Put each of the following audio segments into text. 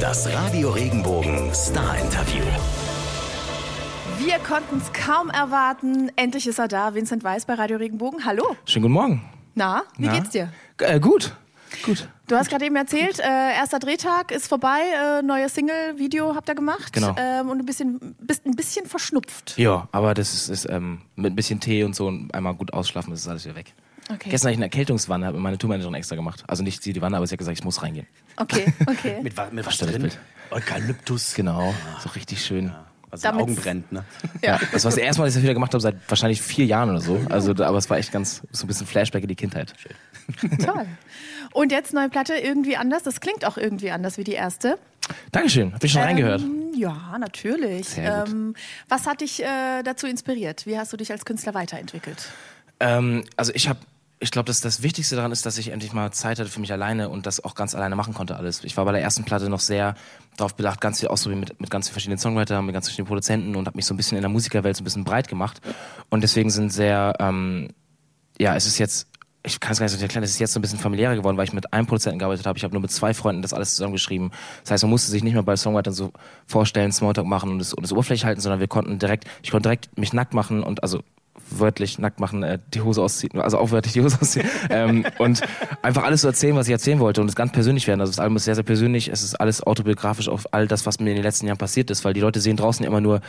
Das Radio Regenbogen Star Interview. Wir konnten es kaum erwarten. Endlich ist er da. Vincent Weiß bei Radio Regenbogen. Hallo. Schönen guten Morgen. Na, wie Na? geht's dir? Äh, gut. Gut. Du hast gerade eben erzählt, äh, erster Drehtag ist vorbei, äh, neues Single-Video habt ihr gemacht. Genau. Ähm, und du bisschen, bist ein bisschen verschnupft. Ja, aber das ist, ist ähm, mit ein bisschen Tee und so und einmal gut ausschlafen, ist alles wieder weg. Okay. Gestern habe ich eine Erkältungswanne, hat mir meine Tourmanagerin extra gemacht. Also nicht sie die Wanne, aber sie hat gesagt, ich muss reingehen. Okay, okay. Mit, mit was drin? Bild. Eukalyptus. Genau, so richtig schön. Also Damit's- Augen brennt, ne? ja. Das war das erste Mal, dass ich das wieder gemacht habe, seit wahrscheinlich vier Jahren oder so. Also, aber es war echt ganz, so ein bisschen Flashback in die Kindheit. Toll. Und jetzt neue Platte irgendwie anders. Das klingt auch irgendwie anders wie die erste. Dankeschön, hab ich schon reingehört. Ähm, ja, natürlich. Sehr gut. Ähm, was hat dich äh, dazu inspiriert? Wie hast du dich als Künstler weiterentwickelt? Ähm, also ich habe, ich glaube, dass das Wichtigste daran ist, dass ich endlich mal Zeit hatte für mich alleine und das auch ganz alleine machen konnte alles. Ich war bei der ersten Platte noch sehr darauf bedacht, ganz viel auszuprobieren mit, mit ganz vielen verschiedenen Songwritern, mit ganz verschiedenen Produzenten und habe mich so ein bisschen in der Musikerwelt so ein bisschen breit gemacht. Und deswegen sind sehr, ähm, ja, es ist jetzt, ich kann es gar nicht so erklären, es ist jetzt so ein bisschen familiärer geworden, weil ich mit einem Produzenten gearbeitet habe. Ich habe nur mit zwei Freunden das alles zusammengeschrieben. Das heißt, man musste sich nicht mehr bei Songwritern so vorstellen, Smalltalk machen und das, und das Oberfläche halten, sondern wir konnten direkt, ich konnte direkt mich nackt machen und also wörtlich nackt machen, äh, die Hose ausziehen, also auch wörtlich die Hose ausziehen ähm, und einfach alles so erzählen, was ich erzählen wollte und es ganz persönlich werden. Also das Album ist sehr, sehr persönlich, es ist alles autobiografisch auf all das, was mir in den letzten Jahren passiert ist, weil die Leute sehen draußen immer nur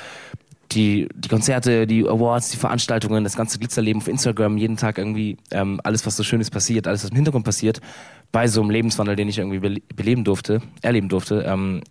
die, die Konzerte, die Awards, die Veranstaltungen, das ganze Glitzerleben auf Instagram, jeden Tag irgendwie ähm, alles, was so Schönes passiert, alles, was im Hintergrund passiert, bei so einem Lebenswandel, den ich irgendwie bele- beleben durfte, erleben durfte, ähm,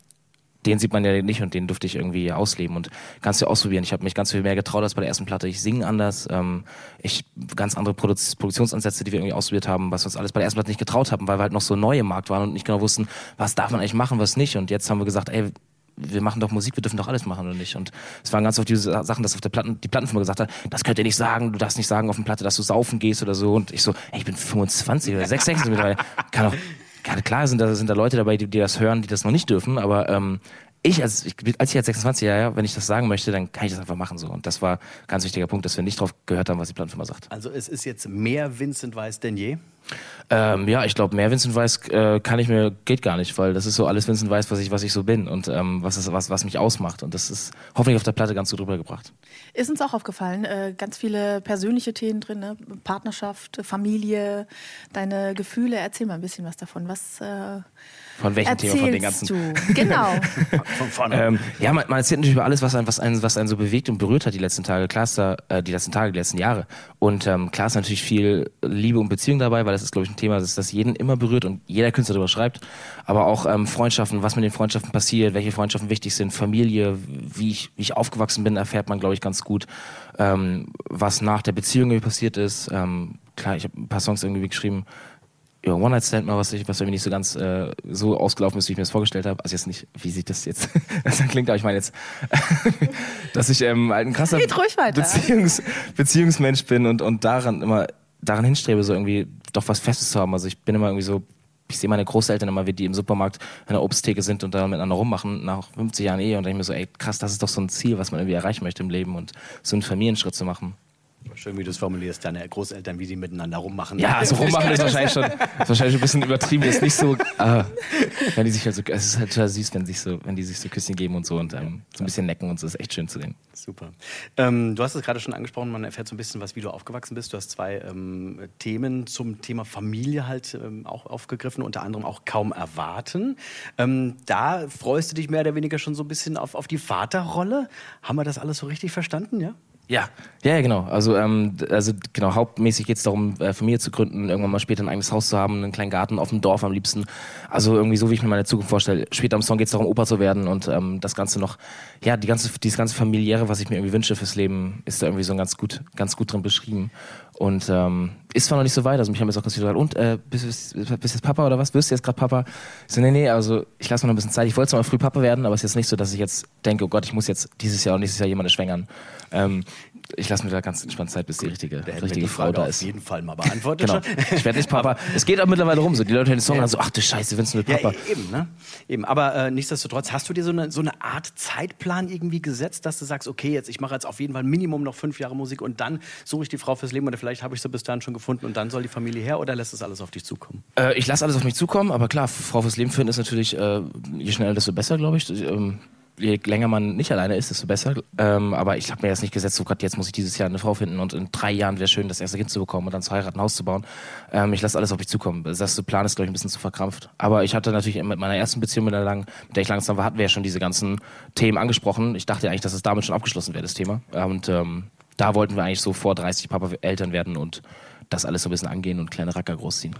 den sieht man ja nicht und den durfte ich irgendwie ausleben und ganz viel ausprobieren. Ich habe mich ganz viel mehr getraut als bei der ersten Platte. Ich singe anders, ähm, ich ganz andere Produ Produktionsansätze, die wir irgendwie ausprobiert haben, was wir uns alles bei der ersten Platte nicht getraut haben, weil wir halt noch so neu im Markt waren und nicht genau wussten, was darf man eigentlich machen, was nicht. Und jetzt haben wir gesagt, ey, wir machen doch Musik, wir dürfen doch alles machen oder nicht. Und es waren ganz oft diese Sachen, dass auf der Platten, die Plattenfirma gesagt hat, das könnt ihr nicht sagen, du darfst nicht sagen auf der Platte, dass du saufen gehst oder so. Und ich so, ey, ich bin 25 oder 26 mittlerweile. Kann doch, ja, klar sind da, sind da Leute dabei, die, die das hören, die das noch nicht dürfen, aber ähm, ich, als ich, als ich als 26 ja, ja, wenn ich das sagen möchte, dann kann ich das einfach machen so. Und das war ein ganz wichtiger Punkt, dass wir nicht drauf gehört haben, was die Plattenfirma sagt. Also es ist jetzt mehr Vincent Weiss denn je. Ähm, ja, ich glaube, mehr Vincent Weiss äh, kann ich mir, geht gar nicht, weil das ist so alles Vincent Weiss, was ich, was ich so bin und ähm, was, ist, was, was mich ausmacht. Und das ist hoffentlich auf der Platte ganz gut rübergebracht. Ist uns auch aufgefallen, äh, ganz viele persönliche Themen drin, ne? Partnerschaft, Familie, deine Gefühle. Erzähl mal ein bisschen was davon. Was äh, Von welchem erzählst Thema? Von den ganzen. du? Genau. Von vorne. Ähm, ja, man, man erzählt natürlich über alles, was einen, was, einen, was einen so bewegt und berührt hat die letzten Tage. Klar ist da, äh, die letzten Tage, die letzten Jahre. Und ähm, klar ist natürlich viel Liebe und Beziehung dabei, weil das ist, glaube ich, ein Thema, das, das jeden immer berührt und jeder Künstler darüber schreibt. Aber auch ähm, Freundschaften, was mit den Freundschaften passiert, welche Freundschaften wichtig sind, Familie, wie ich, wie ich aufgewachsen bin, erfährt man, glaube ich, ganz gut. Ähm, was nach der Beziehung irgendwie passiert ist. Ähm, klar, ich habe ein paar Songs irgendwie geschrieben, ja, One-Night-Stand mal, was, ich, was irgendwie nicht so ganz äh, so ausgelaufen ist, wie ich mir das vorgestellt habe. Also jetzt nicht, wie sich das jetzt das klingt, aber ich meine jetzt, dass ich ähm, halt ein krasser. Beziehungs, Beziehungsmensch bin und, und daran immer daran hinstrebe, so irgendwie doch was Festes zu haben. Also ich bin immer irgendwie so, ich sehe meine Großeltern immer, wie die im Supermarkt an der Obsttheke sind und da miteinander rummachen nach 50 Jahren Ehe und denke ich mir so, ey krass, das ist doch so ein Ziel, was man irgendwie erreichen möchte im Leben und so einen Familienschritt zu machen. Schön, wie du es formulierst, deine Großeltern, wie sie miteinander rummachen. Ja, also rummachen ist wahrscheinlich schon, ist wahrscheinlich ein bisschen übertrieben. Ist nicht so, äh, wenn die sich halt so, es ist halt total süß, wenn sich so, wenn die sich so Küsschen geben und so und ähm, so ein bisschen necken und so. Ist echt schön zu sehen. Super. Ähm, du hast es gerade schon angesprochen, man erfährt so ein bisschen was, wie du aufgewachsen bist. Du hast zwei ähm, Themen zum Thema Familie halt ähm, auch aufgegriffen, unter anderem auch kaum erwarten. Ähm, da freust du dich mehr oder weniger schon so ein bisschen auf, auf die Vaterrolle. Haben wir das alles so richtig verstanden, ja? Ja, ja, genau. Also, ähm, also genau, hauptmäßig geht es darum, äh, Familie zu gründen, irgendwann mal später ein eigenes Haus zu haben, einen kleinen Garten auf dem Dorf am liebsten. Also irgendwie so, wie ich mir meine Zukunft vorstelle. Später am Song geht es darum, Opa zu werden und ähm, das Ganze noch, ja, die ganze, dieses ganze familiäre, was ich mir irgendwie wünsche fürs Leben, ist da irgendwie so ganz gut, ganz gut drin beschrieben. Und ähm, ist zwar noch nicht so weit, also mich haben jetzt auch ganz viele gesagt, und äh, bist, bist, bist jetzt Papa oder was? Wirst du jetzt gerade Papa? Ich so, nee, nee, also ich lasse mir noch ein bisschen Zeit. Ich wollte zwar mal früh Papa werden, aber es ist jetzt nicht so, dass ich jetzt denke, oh Gott, ich muss jetzt dieses Jahr und nächstes Jahr jemanden schwängern. Ähm, ich lasse mir da ganz entspannt Zeit, bis die richtige, Da richtige die Frau Frage da auf ist. jeden Fall mal beantwortet. Genau. Ich werde nicht Papa. es geht auch mittlerweile rum. So, die Leute hören den Song und dann so, ach du Scheiße, Vincent mit Ja, Papa. eben, ne? Eben. Aber äh, nichtsdestotrotz, hast du dir so eine, so eine Art Zeitplan irgendwie gesetzt, dass du sagst, okay, jetzt ich mache jetzt auf jeden Fall Minimum noch fünf Jahre Musik und dann suche ich die Frau fürs Leben oder vielleicht habe ich sie bis dahin schon gefunden und dann soll die Familie her oder lässt das alles auf dich zukommen? Äh, ich lasse alles auf mich zukommen, aber klar, Frau fürs Leben finden ist natürlich, äh, je schneller, desto besser, glaube ich. Ähm, je länger man nicht alleine ist, desto besser. Ähm, aber ich habe mir jetzt nicht gesetzt, so Gott, jetzt muss ich dieses Jahr eine Frau finden und in drei Jahren wäre schön, das erste Kind zu bekommen und dann zu heiraten, ein Haus zu bauen. Ähm, ich lasse alles auf mich zukommen. Das Plan ist, glaube ich, ein bisschen zu verkrampft. Aber ich hatte natürlich mit meiner ersten Beziehung, mit der, lang, mit der ich langsam war, hatten wir ja schon diese ganzen Themen angesprochen. Ich dachte eigentlich, dass es damit schon abgeschlossen wäre, das Thema. Und ähm, da wollten wir eigentlich so vor 30 Papa Eltern werden und das alles so ein bisschen angehen und kleine Racker großziehen.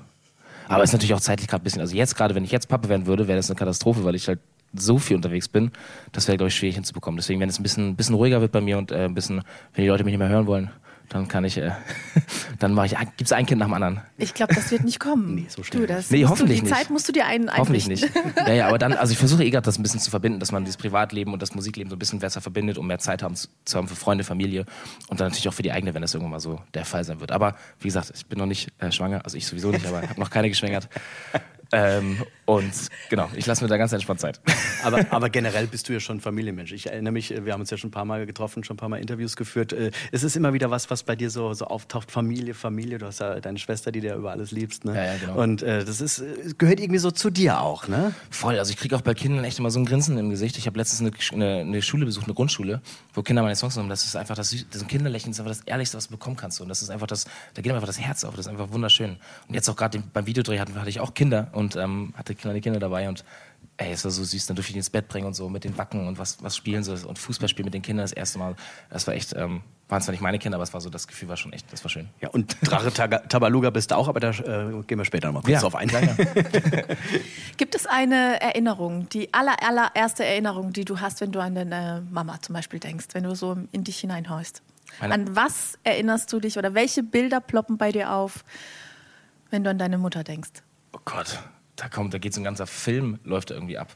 Aber es ist natürlich auch zeitlich gerade ein bisschen, also jetzt gerade, wenn ich jetzt Papa werden würde, wäre das eine Katastrophe, weil ich halt so viel unterwegs bin, das wäre, glaube ich, schwierig hinzubekommen. Deswegen, wenn es ein bisschen, ein bisschen ruhiger wird bei mir und äh, ein bisschen, wenn die Leute mich nicht mehr hören wollen, dann kann ich, äh, dann mache ich, gibt es ein Kind nach dem anderen. Ich glaube, das wird nicht kommen. Nee, so schnell Du, das Nee, hoffentlich du, die nicht. Zeit musst du dir ein, Hoffentlich nicht. Ja, ja, aber dann, also ich versuche eh gerade das ein bisschen zu verbinden, dass man dieses Privatleben und das Musikleben so ein bisschen besser verbindet, um mehr Zeit haben zu, zu haben für Freunde, Familie und dann natürlich auch für die eigene, wenn das irgendwann mal so der Fall sein wird. Aber wie gesagt, ich bin noch nicht äh, schwanger, also ich sowieso nicht, aber habe noch keine geschwängert. Ähm, und genau, ich lasse mir da ganz entspannt Zeit. Aber, aber generell bist du ja schon Familienmensch. Ich erinnere mich, wir haben uns ja schon ein paar Mal getroffen, schon ein paar Mal Interviews geführt. Äh, Es ist immer wieder was, was bei dir so, so auftaucht. Familie, Familie. Du hast ja deine Schwester, die du ja über alles liebst. Ne? Ja, ja, genau. Und äh, das ist, äh, gehört irgendwie so zu dir auch, ne? Voll, also ich kriege auch bei Kindern echt immer so ein Grinsen im Gesicht. Ich habe letztens eine, eine, eine Schule besucht, eine Grundschule, wo Kinder meine Songs haben. Das ist einfach das, das Kinderlächeln, ist einfach das Ehrlichste, was du bekommen kannst. Und das ist einfach das, da geht einfach das Herz auf. Das ist einfach wunderschön. Und jetzt auch gerade beim Videodreh hatten, hatte ich auch Kinder und ähm, hatte kleine Kinder dabei und ey, es war so süß, dann durfte ich die ins Bett bringen und so mit den Wacken und was, was spielen so und Fußball spielen mit den Kindern das erste Mal. Das war echt, ähm, waren zwar nicht meine Kinder, aber es war so, das Gefühl war schon echt, das war schön. Ja, und Drache Taga- Tabaluga bist du auch, aber da äh, gehen wir später noch mal kurz drauf ein. ja, ja. Gibt es eine Erinnerung, die aller, allererste Erinnerung, die du hast, wenn du an deine Mama zum Beispiel denkst, wenn du so in dich hineinhorchst? Meine- An was erinnerst du dich oder welche Bilder ploppen bei dir auf, wenn du an deine Mutter denkst? Oh Gott, da kommt, da geht so ein ganzer Film, läuft da irgendwie ab.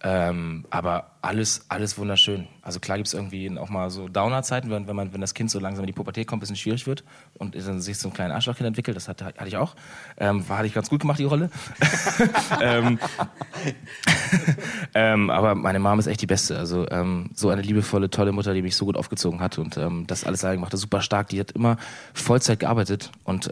Ähm, aber alles, alles wunderschön. Also klar gibt es irgendwie auch mal so Downer-Zeiten, wenn, wenn, wenn das Kind so langsam in die Pubertät kommt, ein bisschen schwierig wird und dann sich so ein kleines Arschlochkind entwickelt. Das hatte, hatte ich auch. Ähm, war, hatte ich ganz gut gemacht, die Rolle. ähm, ähm, aber meine Mom ist echt die Beste. Also ähm, so eine liebevolle, tolle Mutter, die mich so gut aufgezogen hat und ähm, das alles allein gemacht hat. Super stark. Die hat immer Vollzeit gearbeitet und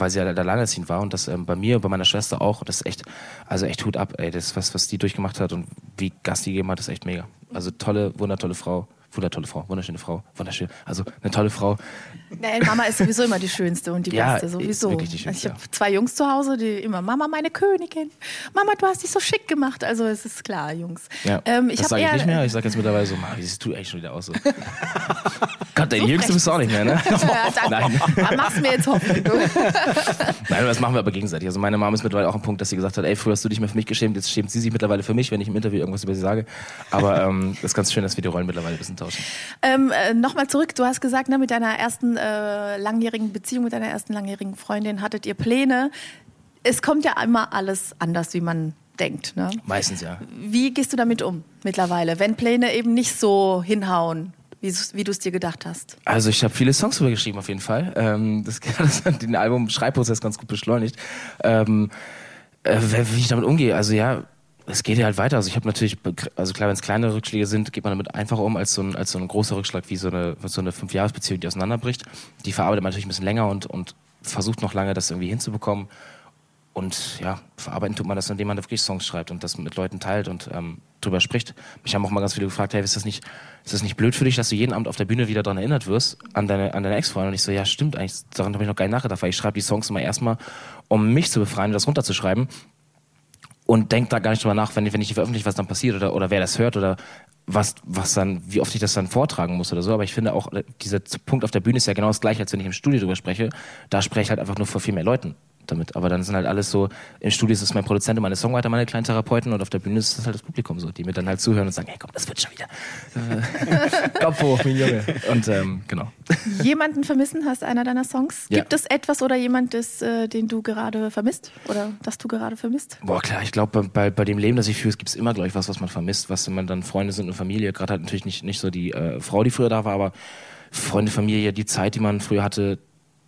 weil sie ja alleinerziehend war und das ähm, bei mir und bei meiner Schwester auch. Das ist echt, also echt Hut ab, ey. Das, was, was die durchgemacht hat und wie Gas die gegeben hat, ist echt mega. Also tolle, wundertolle Frau. Wundertolle Frau, wunderschöne Frau, wunderschön. Also eine tolle Frau. Nee, Mama ist sowieso immer die schönste und die Ja, beste, sowieso. wirklich die schönste, also ich habe zwei Jungs zu Hause, die immer, Mama, meine Königin. Mama, du hast dich so schick gemacht. Also es ist klar, Jungs. Ja, Ähm, ich das sage ich nicht mehr. Ich sage jetzt mittlerweile so, Mann, wie siehst du echt schon wieder aus? So. Gott, der Jüngste bist du auch nicht mehr, ne? Ja. Nein. Da machst mir jetzt Hoffnung. Nein, das machen wir aber gegenseitig. Also meine Mom ist mittlerweile auch ein Punkt, dass sie gesagt hat, ey, früher hast du dich mehr für mich geschämt, jetzt schämt sie sich mittlerweile für mich, wenn ich im Interview irgendwas über sie sage. Aber ähm, das ist ganz schön, dass wir die Rollen mittlerweile ein bisschen tauschen. Ähm, äh, Nochmal zurück, du hast gesagt, ne, mit deiner ersten äh, langjährigen Beziehung, mit deiner ersten langjährigen Freundin hattet ihr Pläne. Es kommt ja immer alles anders, wie man denkt. Ne? Meistens ja. Wie gehst du damit um mittlerweile, wenn Pläne eben nicht so hinhauen, wie du es dir gedacht hast? Also ich habe viele Songs drüber geschrieben auf jeden Fall. Ähm, das, das hat den Album-Schreibprozess ganz gut beschleunigt. Ähm, äh, wie ich damit umgehe, also ja, es geht ja halt weiter. Also ich habe natürlich, also klar, wenn es kleinere Rückschläge sind, geht man damit einfacher um als so ein, als so ein großer Rückschlag wie so eine, so eine Fünfjahresbeziehung, die auseinanderbricht. Die verarbeitet man natürlich ein bisschen länger und, und versucht noch lange, das irgendwie hinzubekommen. Und ja, verarbeiten tut man das, indem man wirklich Songs schreibt und das mit Leuten teilt und ähm, drüber spricht. Mich haben auch mal ganz viele gefragt, hey, ist das nicht, ist das nicht blöd für dich, dass du jeden Abend auf der Bühne wieder daran erinnert wirst, an deine, an deine Ex-Freundin? Und ich so, ja, stimmt eigentlich, daran habe ich noch gar nicht nachgedacht, weil ich schreibe die Songs immer erstmal, um mich zu befreien und das runterzuschreiben und denke da gar nicht drüber nach, wenn, ich- wenn ich die veröffentliche, was dann passiert oder, oder wer das hört oder was, was dann, wie oft ich das dann vortragen muss oder so. Aber ich finde auch, äh, dieser Punkt auf der Bühne ist ja genau das gleiche, als wenn ich im Studio drüber spreche. Da spreche ich halt einfach nur vor viel mehr Leuten. Damit. Aber dann sind halt alles so, im Studio ist es mein Produzent und meine Songwriter, meine kleinen Therapeuten und auf der Bühne ist es halt das Publikum so, die mir dann halt zuhören und sagen, hey komm, das wird schon wieder. Äh, Kopf hoch, mein Junge. Und ähm, genau. Jemanden vermissen hast einer deiner Songs? Ja. Gibt es etwas oder jemand, das, äh, den du gerade vermisst? Oder das du gerade vermisst? Boah, klar, ich glaube, bei, bei dem Leben, das ich führe, gibt es immer, glaube ich, was, was man vermisst, was wenn man dann Freunde sind und Familie, gerade halt natürlich nicht, nicht so die äh, Frau, die früher da war, aber Freunde, Familie, die Zeit, die man früher hatte,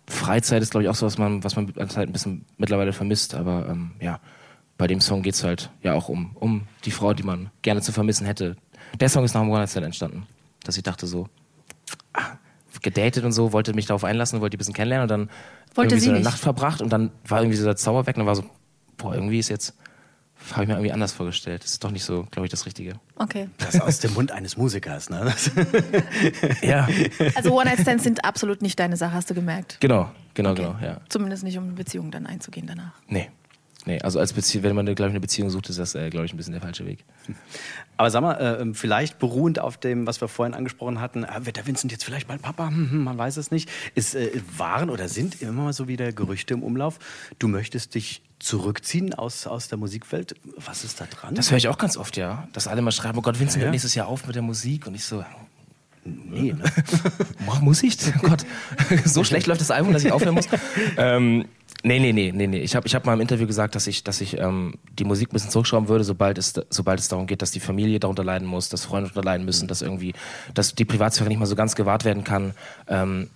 Freizeit ist, glaube ich, auch so, was man, was man halt ein bisschen mittlerweile vermisst. Aber ähm, ja, bei dem Song geht es halt ja auch um, um die Frau, die man gerne zu vermissen hätte. Der Song ist nach dem One Night Stand entstanden. Dass ich dachte so, ah, gedatet und so, wollte mich darauf einlassen, wollte die ein bisschen kennenlernen und dann Wollte irgendwie sie so eine nicht. Nacht verbracht und dann war irgendwie so der Zauber weg und dann war so, boah, irgendwie ist jetzt, habe ich mir irgendwie anders vorgestellt. Das ist doch nicht so, glaube ich, das Richtige. Okay. Das aus dem Mund eines Musikers, ne? Das, Ja, Also One-Night-Stands sind absolut nicht deine Sache, hast du gemerkt. genau, genau, genau, ja. Zumindest nicht, um eine Beziehung dann einzugehen danach. Nee. Nee, also als Bezie wenn man, glaube ich, eine Beziehung sucht, ist das, äh, glaube ich, ein bisschen der falsche Weg. Aber sag mal, äh, vielleicht beruhend auf dem, was wir vorhin angesprochen hatten, äh, wird der Vincent jetzt vielleicht mal Papa? Hm, hm, man weiß es nicht. Ist, äh, waren oder sind immer mal so wieder Gerüchte im Umlauf, du möchtest dich zurückziehen aus, aus der Musikwelt? Was ist da dran? Das höre ich auch ganz oft, ja. Dass alle mal schreiben, oh Gott, Vincent Ja. hört nächstes Jahr auf mit der Musik. Und ich so, nee, ne? Muss ich? Oh Gott, so schlecht läuft das Album, dass ich aufhören muss. ähm, nee, nee, nee, nee, nee. Ich habe ich hab mal im Interview gesagt, dass ich, dass ich ähm, die Musik ein bisschen zurückschrauben würde, sobald es, sobald es darum geht, dass die Familie darunter leiden muss, dass Freunde darunter leiden müssen, dass irgendwie, dass die Privatsphäre nicht mal so ganz gewahrt werden kann. Ähm,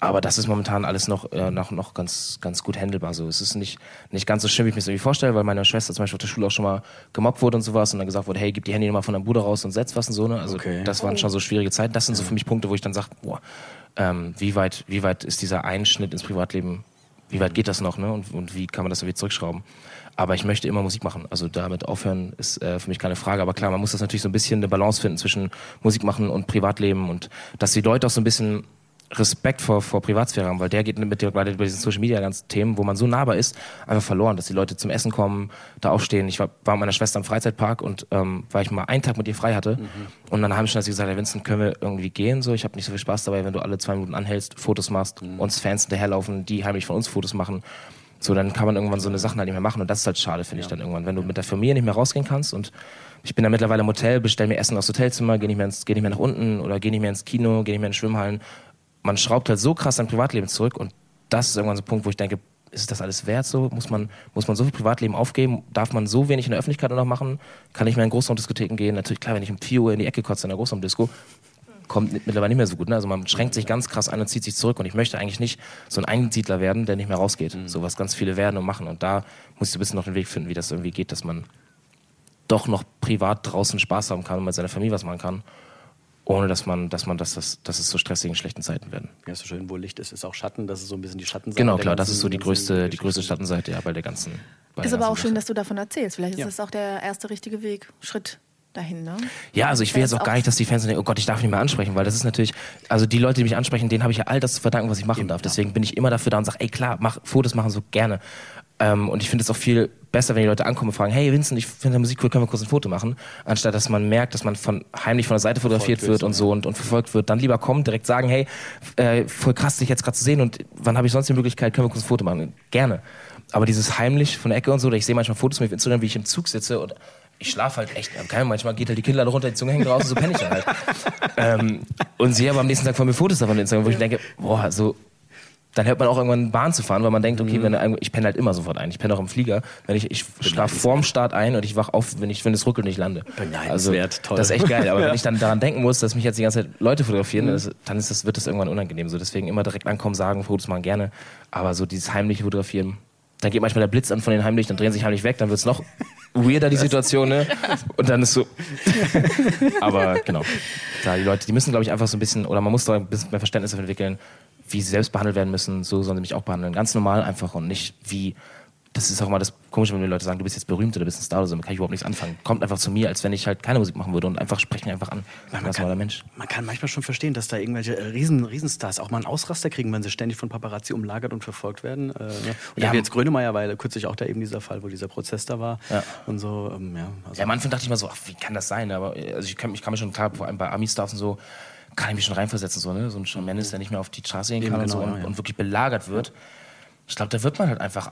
aber das ist momentan alles noch, äh, noch, noch ganz, ganz gut handelbar. So. Es ist nicht, nicht ganz so schlimm, wie ich mir das irgendwie vorstelle, weil meine Schwester zum Beispiel auf der Schule auch schon mal gemobbt wurde und sowas und dann gesagt wurde, hey, gib die Handynummer von deinem Bruder raus und setz was und so. Ne? Also Okay. das waren schon so schwierige Zeiten. Das sind so für mich Punkte, wo ich dann sage, boah, ähm, wie, weit, wie weit ist dieser Einschnitt ins Privatleben, wie weit geht das noch ne? und, und wie kann man das irgendwie zurückschrauben? Aber ich möchte immer Musik machen. Also damit aufhören ist äh, für mich keine Frage. Aber klar, man muss das natürlich so ein bisschen eine Balance finden zwischen Musik machen und Privatleben und dass die Leute auch so ein bisschen Respekt vor, vor Privatsphäre haben, weil der geht mit gerade bei diesen Social Media ganzen Themen, wo man so nahbar ist, einfach verloren, dass die Leute zum Essen kommen, da aufstehen. Ich war, war mit meiner Schwester im Freizeitpark und ähm, weil ich mal einen Tag mit ihr frei hatte und dann habe ich schon als sie gesagt, hey Vincent, können wir irgendwie gehen? So, ich habe nicht so viel Spaß dabei, wenn du alle zwei Minuten anhältst, Fotos machst, uns Fans hinterherlaufen, die heimlich von uns Fotos machen. So, dann kann man irgendwann so eine Sachen halt nicht mehr machen und das ist halt schade, finde ich dann irgendwann, wenn du mit der Familie nicht mehr rausgehen kannst und ich bin da mittlerweile im Hotel, bestell mir Essen aus Hotelzimmer, gehe nicht mehr ins, geh nicht mehr nach unten oder gehe nicht mehr ins Kino, gehe nicht mehr in Schwimmhallen. Man schraubt halt so krass sein Privatleben zurück und das ist irgendwann so ein Punkt, wo ich denke, ist das alles wert so? Muss man, muss man so viel Privatleben aufgeben? Darf man so wenig in der Öffentlichkeit noch machen? Kann ich mehr in Großraumdiskotheken gehen? Natürlich, klar, wenn ich um 4 Uhr in die Ecke kotze in der Großraumdisco, kommt mit- mittlerweile nicht mehr so gut. Ne? Also man schränkt sich ganz krass ein und zieht sich zurück. Und ich möchte eigentlich nicht so ein Einsiedler werden, der nicht mehr rausgeht. So was ganz viele werden und machen. Und da muss ich so ein bisschen noch den Weg finden, wie das irgendwie geht, dass man doch noch privat draußen Spaß haben kann und mit seiner Familie was machen kann, ohne dass man, dass man, dass das, dass es so stressigen, schlechten Zeiten werden. Ja, so schön, wo Licht ist, ist auch Schatten. Das ist so ein bisschen die Schattenseite. Genau, klar, das ist so die größte, die größte. Schattenseite ja bei der ganzen. Bei Ist der aber auch ganzen schön, Sache. dass du davon erzählst. Vielleicht ist Ja. das auch der erste richtige Weg, Schritt dahin, ne? Ja, also ich will Ja, jetzt ist auch auch- gar nicht, dass die Fans denken, oh Gott, ich darf nicht mehr ansprechen, weil das ist natürlich, also die Leute, die mich ansprechen, denen habe ich ja all das zu verdanken, was ich machen darf. Deswegen bin ich immer dafür da und sage, ey klar, mach Fotos machen so gerne. Ähm, und ich finde es auch viel besser, wenn die Leute ankommen und fragen, hey Vincent, ich finde Musik cool, können wir kurz ein Foto machen? Anstatt dass man merkt, dass man von heimlich von der Seite fotografiert Verfolgt wird und so und, und verfolgt wird, dann lieber kommen, direkt sagen, hey, äh, voll krass, dich jetzt gerade zu sehen und wann habe ich sonst die Möglichkeit, können wir kurz ein Foto machen? Gerne. Aber dieses heimlich von der Ecke und so, oder ich sehe manchmal Fotos mit auf Instagram, wie ich im Zug sitze und ich schlafe halt echt. Keine, manchmal geht halt die Kinnlade runter, die Zunge hängt raus und so penne ich dann halt. ähm, und sehe aber am nächsten Tag von mir Fotos davon auf Instagram, wo ich denke, boah, so, dann hört man auch irgendwann Bahn zu fahren, weil man denkt, okay, wenn er- ich penne halt immer sofort ein. Ich penne auch im Flieger. Wenn ich, ich schlafe vorm Start ein und ich wach auf, wenn ich, wenn es ruckelt und ich lande. Also, toll. Das ist echt geil. Aber wenn ich dann daran denken muss, dass mich jetzt die ganze Zeit Leute fotografieren, das, dann ist das, wird das irgendwann unangenehm. So, deswegen immer direkt ankommen, sagen, Fotos machen gerne. Aber so dieses heimliche Fotografieren, dann geht manchmal der Blitz an von den heimlich, dann drehen sie sich heimlich weg, dann wird's noch weirder, die Situation, ne? Und dann ist so. Aber genau. Klar, die Leute, die müssen, glaube ich, einfach so ein bisschen, oder man muss da ein bisschen mehr Verständnis entwickeln, wie sie selbst behandelt werden müssen, so sollen sie mich auch behandeln. Ganz normal einfach und nicht wie. Das ist auch mal das Komische, wenn die Leute sagen, du bist jetzt berühmt oder bist ein Star oder so, damit kann ich überhaupt nichts anfangen. Kommt einfach zu mir, als wenn ich halt keine Musik machen würde und einfach sprechen einfach an. Ein ganz normaler Mensch. man kann manchmal schon verstehen, dass da irgendwelche äh, Riesen, Riesenstars auch mal einen Ausraster kriegen, wenn sie ständig von Paparazzi umlagert und verfolgt werden. Äh, ne? Und Ja, ja, jetzt Grönemeyer, weil kürzlich auch da eben dieser Fall, wo dieser Prozess da war Ja. und so. Ähm, ja, also, Ja, am Anfang dachte ich mal so, ach, wie kann das sein? Aber äh, also ich kann, ich kann mir schon, klar, vor allem bei Ami-Stars und so, kann ich mich schon reinversetzen, so, ne? So ein Shawn Mendes, der nicht mehr auf die Straße gehen kann genau, und so ja, und, ja. und wirklich belagert wird. ich glaube, da wird man halt einfach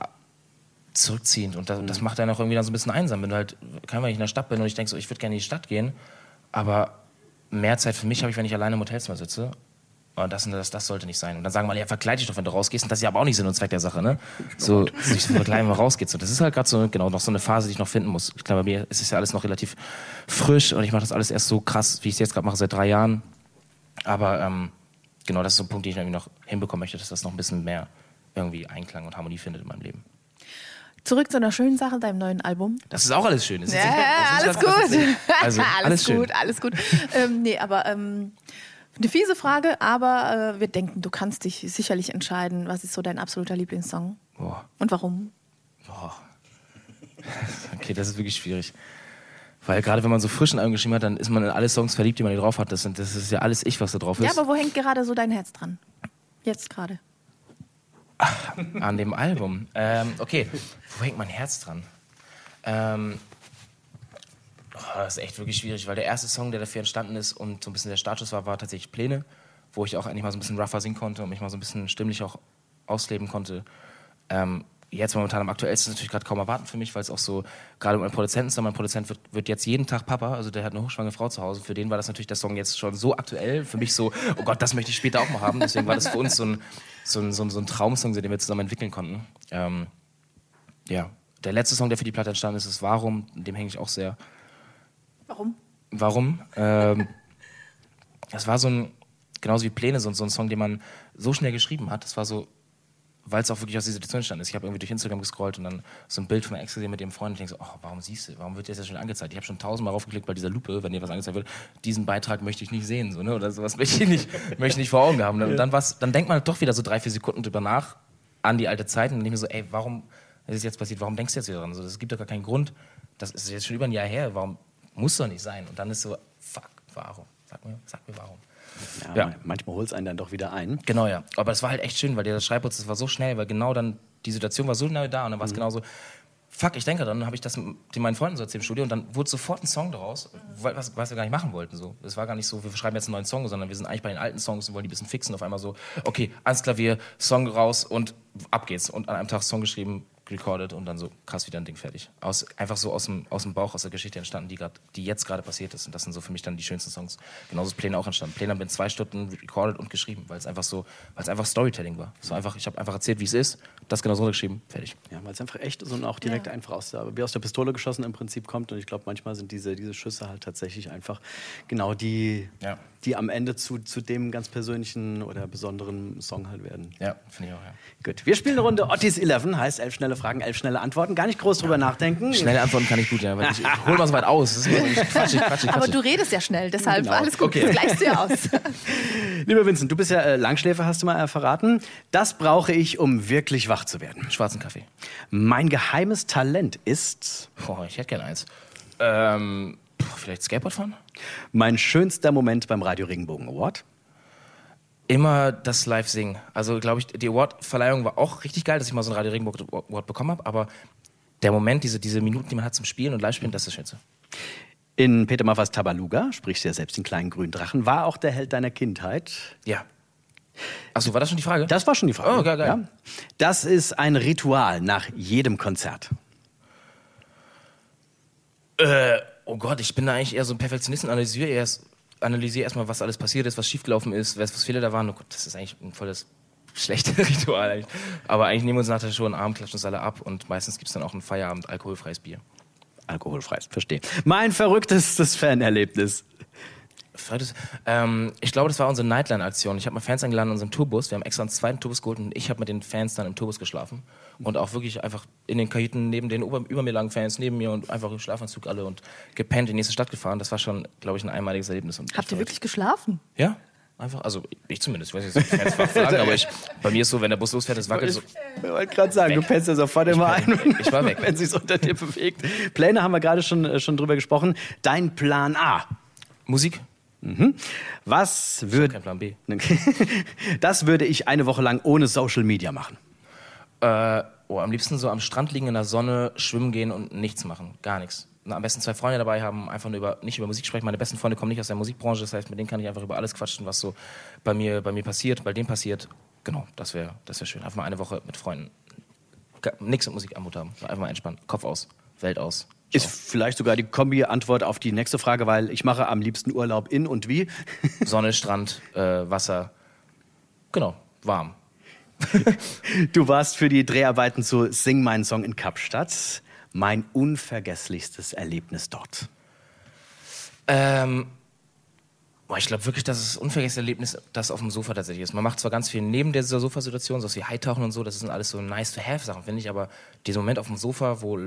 zurückziehend und das, das macht einen auch irgendwie dann so ein bisschen einsam. Wenn du halt, kann wenn ich in der Stadt bin und ich denke so, ich würde gerne in die Stadt gehen, aber mehr Zeit für mich habe ich, wenn ich alleine im Hotelzimmer sitze. Und das, das, das sollte nicht sein. Und dann sagen wir, ja, verkleide dich doch, wenn du rausgehst. Und das ist ja aber auch nicht Sinn und Zweck der Sache, ne? So, sich zu verkleiden, wenn man rausgeht. So, das ist halt gerade so, genau, noch so eine Phase, die ich noch finden muss. Ich glaube, bei mir ist es ja alles noch relativ frisch und ich mache das alles erst so krass, wie ich es jetzt gerade mache, seit drei Jahren. Aber ähm, genau, das ist so ein Punkt, den ich irgendwie noch hinbekommen möchte, dass das noch ein bisschen mehr irgendwie Einklang und Harmonie findet in meinem Leben. Zurück zu einer schönen Sache, deinem neuen Album. Das ist auch alles schön. Das Ja, alles gut. Also, alles, alles gut, alles gut. ähm, nee, aber ähm, eine fiese Frage, aber äh, wir denken, du kannst dich sicherlich entscheiden, was ist so dein absoluter Lieblingssong Boah, und warum? boah. Okay, das ist wirklich schwierig. Weil gerade wenn man so frischen Album geschrieben hat, dann ist man in alle Songs verliebt, die man hier drauf hat. Das, sind, das ist ja alles ich, was da drauf ist. Ja, aber wo hängt gerade so dein Herz dran? Jetzt gerade. An dem Album. Ähm, okay, wo hängt mein Herz dran? Ähm, oh, das ist echt wirklich schwierig, weil der erste Song, der dafür entstanden ist und so ein bisschen der Startschuss war, war tatsächlich Pläne, wo ich auch eigentlich mal so ein bisschen rougher singen konnte und mich mal so ein bisschen stimmlich auch ausleben konnte. Ähm, jetzt momentan am aktuellsten ist natürlich gerade kaum erwarten für mich, weil es auch so, gerade mit meinem Produzenten ist, mein Produzent wird, wird jetzt jeden Tag Papa, also der hat eine hochschwangere Frau zu Hause. Für den war das natürlich der Song jetzt schon so aktuell, für mich so, oh Gott, das möchte ich später auch mal haben. Deswegen war das für uns so ein, so ein, so ein, so ein Traumsong, den wir zusammen entwickeln konnten. Ähm, ja, der letzte Song, der für die Platte entstanden ist, ist Warum, dem hänge ich auch sehr. Warum? Warum? Ähm, das war so ein, genauso wie Pläne, so, so ein Song, den man so schnell geschrieben hat. Das war so, weil es auch wirklich aus dieser Situation entstanden ist. Ich habe irgendwie durch Instagram gescrollt und dann so ein Bild von Ex gesehen mit dem Freund und ich denke so, oh, warum siehst du, warum wird dir das schon angezeigt? Ich habe schon tausendmal raufgeklickt bei dieser Lupe, wenn dir was angezeigt wird, diesen Beitrag möchte ich nicht sehen, so, ne? oder sowas möchte ich nicht, möchte ich nicht vor Augen haben. Und dann, war's, dann denkt man halt doch wieder so drei, vier Sekunden drüber nach an die alte Zeit und dann denke ich mir so, ey, warum ist es jetzt passiert, warum denkst du jetzt wieder dran? So, das gibt doch gar keinen Grund, das ist jetzt schon über ein Jahr her, warum muss doch nicht sein? Und dann ist so, fuck, warum? Sag mir, sag mir warum. Ja, Ja. Manchmal holt es einen dann doch wieder ein. Genau, ja. Aber es war halt echt schön, weil der Schreibprozess war so schnell, weil genau dann die Situation war so schnell da und dann war es genau so, fuck, ich denke, dann habe ich das mit meinen Freunden so erzählt im Studio und dann wurde sofort ein Song daraus, was, was wir gar nicht machen wollten. So. Es war gar nicht so, wir schreiben jetzt einen neuen Song, sondern wir sind eigentlich bei den alten Songs und wollen die ein bisschen fixen. Auf einmal so, okay, ans Klavier, Song raus und ab geht's. Und an einem Tag Song geschrieben, recorded und dann so krass wieder ein Ding fertig. Aus, einfach so aus dem, aus dem Bauch, aus der Geschichte entstanden, die, grad, die jetzt gerade passiert ist. Und das sind so für mich dann die schönsten Songs. Genauso ist Pläne auch entstanden. Pläne haben wir in zwei Stunden recorded und geschrieben, weil es einfach so, weil es einfach Storytelling war. War einfach, ich habe einfach erzählt, wie es ist, das genau so geschrieben, fertig. Ja, weil es einfach echt ist und auch direkt einfach aus der, wie aus der Pistole geschossen im Prinzip kommt. Und ich glaube, manchmal sind diese, diese Schüsse halt tatsächlich einfach genau die, Ja. Die am Ende zu, zu dem ganz persönlichen oder besonderen Song halt werden. Ja, finde ich auch, ja. Gut, wir spielen eine Runde Ottis 11, heißt elf schnelle Fragen, elf schnelle Antworten. Gar nicht groß drüber nachdenken. Schnelle Antworten kann ich gut, ja. Weil ich, ich hol mal so weit aus. Das ist immer, ich quatsch, ich quatsch, ich Aber du redest ja schnell, deshalb Genau. alles gut, Okay. das gleichst du ja aus. Lieber Vincent, du bist ja äh, Langschläfer, hast du mal äh, verraten. Das brauche ich, um wirklich wach zu werden. Schwarzen Kaffee. Mein geheimes Talent ist Boah, ich hätte gerne eins. Ähm, puh, vielleicht Skateboard fahren? mein schönster Moment beim Radio Regenbogen Award. Immer das Live-Singen. Also, glaube ich, die Award-Verleihung war auch richtig geil, dass ich mal so einen Radio Regenbogen Award bekommen habe. Aber der Moment, diese, diese Minuten, die man hat zum Spielen und Live-Spielen, das ist das Schönste. In Peter Maffers Tabaluga, sprichst du ja selbst den kleinen grünen Drachen, war auch der Held deiner Kindheit. Ja. Achso, war das schon die Frage? Das war schon die Frage. Oh, geil, geil. Ja. Das ist ein Ritual nach jedem Konzert. Äh, oh Gott, ich bin da eigentlich eher so ein Perfektionist und analysiere erst, analysiere erstmal, was alles passiert ist, was schiefgelaufen ist, was, was Fehler da waren. Oh Gott, das ist eigentlich ein volles schlechte Ritual eigentlich. Aber eigentlich nehmen wir uns nachher schon einen Abend, klatschen uns alle ab und meistens gibt es dann auch ein Feierabend alkoholfreies Bier. Alkoholfreies, verstehe. Mein verrücktestes Fanerlebnis. Ähm, ich glaube, das war unsere Nightline-Aktion. Ich habe mal Fans eingeladen in unserem Tourbus. Wir haben extra einen zweiten Tourbus geholt und ich habe mit den Fans dann im Tourbus geschlafen. Und auch wirklich einfach in den Kajüten neben den über, über mir lagen Fans, neben mir und einfach im Schlafanzug alle und gepennt in die nächste Stadt gefahren. Das war schon, glaube ich, ein einmaliges Erlebnis. Und Habt ihr wirklich geschlafen? Ja, einfach. Also ich zumindest. Ich weiß nicht, ob die Fans fragen, aber ich, bei mir ist so, wenn der Bus losfährt, es wackelt so. Ich wollte gerade sagen, du pennst ja sofort immer ein, wenn, ich war weg. wenn sich's unter dir bewegt. Pläne haben wir gerade schon, äh, schon drüber gesprochen. Dein Plan A. Musik? Was würde Kein Plan B. das würde ich eine Woche lang ohne Social Media machen. Äh, oh, am liebsten so am Strand liegen in der Sonne, schwimmen gehen und nichts machen. Gar nichts. Na, am besten zwei Freunde dabei haben, einfach nur über, nicht über Musik sprechen. Meine besten Freunde kommen nicht aus der Musikbranche, das heißt, mit denen kann ich einfach über alles quatschen, was so bei mir, bei mir passiert, bei denen passiert. Genau, das wäre das wär schön. Einfach mal eine Woche mit Freunden nichts mit Musik am Hut haben. Einfach mal entspannen. Kopf aus, Welt aus. Ist vielleicht sogar die Kombi-Antwort auf die nächste Frage, weil ich mache am liebsten Urlaub in und wie. Sonne, Strand, äh, Wasser. Genau, warm. Du warst für die Dreharbeiten zu Sing meinen Song in Kapstadt. Mein unvergesslichstes Erlebnis dort. Ähm, boah, ich glaube wirklich, dass es unvergessliches Erlebnis das auf dem Sofa tatsächlich ist. Man macht zwar ganz viel neben dieser Sofasituation, so wie Hightauchen und so, das sind alles so nice-to-have-Sachen, finde ich, aber dieser Moment auf dem Sofa, wo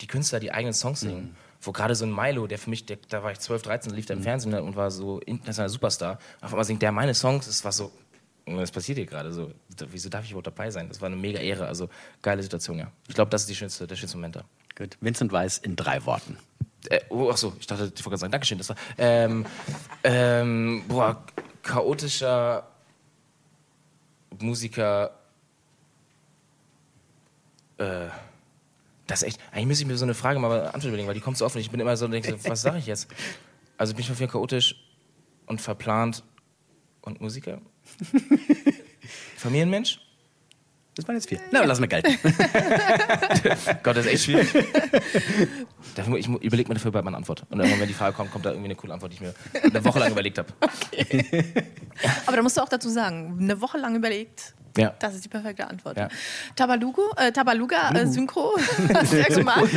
die Künstler die eigenen Songs singen, mhm. wo gerade so ein Milo, der für mich, der, da war ich 12, 13, lief da im mhm. Fernsehen und war so internationaler Superstar, auf einmal singt der meine Songs, das war so, was passiert hier gerade so? Wieso darf ich überhaupt dabei sein? Das war eine mega Ehre, also geile Situation, ja. Ich glaube, das ist die schönste, der schönste Moment da. Gut, Vincent Weiss in drei Worten. Äh, oh, ach so, ich dachte, ich wollte gerade sagen, Dankeschön. Das war, ähm, ähm, boah, chaotischer Musiker. Äh, das ist echt. Eigentlich müsste ich mir so eine Frage mal Antwort überlegen, weil die kommt so oft und ich bin immer so und denke, was sage ich jetzt? Also bin ich mal viel chaotisch und verplant und Musiker? Familienmensch? Das waren jetzt vier. Na, lass mal gelten. Gott, das ist echt schwierig. Dafür, ich überlege mir dafür bald meine Antwort. Und irgendwann, wenn die Frage kommt, kommt da irgendwie eine coole Antwort, die ich mir eine Woche lang überlegt habe. Okay. Aber da musst du auch dazu sagen, eine Woche lang überlegt. Ja. Das ist die perfekte Antwort. Ja. Tabalugo, äh, Tabaluga, äh, Synchro. Hast du ja gemacht.